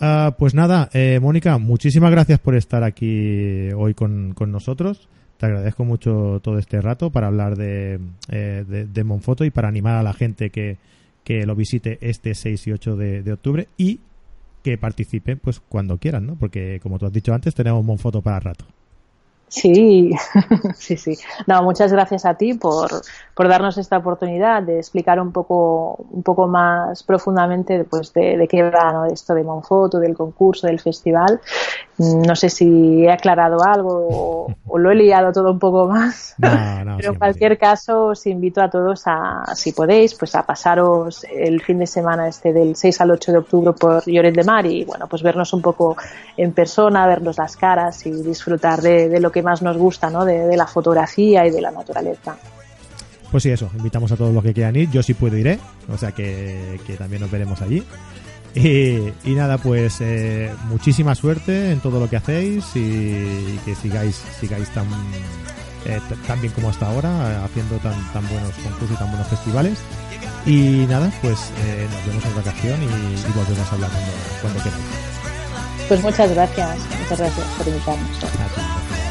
Ah, pues nada, eh, Mónica, muchísimas gracias por estar aquí hoy con, con, nosotros. Te agradezco mucho todo este rato para hablar de, eh, de, Monfoto y para animar a la gente que, que lo visite este 6 y 8 de, de octubre y que participen pues cuando quieran, ¿no? Porque como tú has dicho antes, tenemos Monfoto para rato. Sí, sí, sí. No, muchas gracias a ti por, por, darnos esta oportunidad de explicar un poco, un poco más profundamente pues, de, de qué va ¿no? esto de Monfoto, del concurso, del festival. No sé si he aclarado algo o, lo he liado todo un poco más. Pero en cualquier caso os invito a todos a, si podéis, pues a pasaros el fin de semana este del 6 al 8 de octubre por Lloret de Mar y bueno, pues vernos un poco en persona, vernos las caras y disfrutar de, de lo que más nos gusta, ¿no? De, la fotografía y de la naturaleza. Pues sí, eso, invitamos a todos los que quieran ir, yo sí puedo iré, o sea que, también nos veremos allí. Y, nada, pues eh, muchísima suerte en todo lo que hacéis y, que sigáis, sigáis tan, eh, tan bien como hasta ahora, haciendo tan, tan buenos concursos y tan buenos festivales. Y nada, pues eh, nos vemos en vacación y, y volvemos a hablar cuando, cuando queráis. Pues muchas gracias, muchas gracias por invitarnos.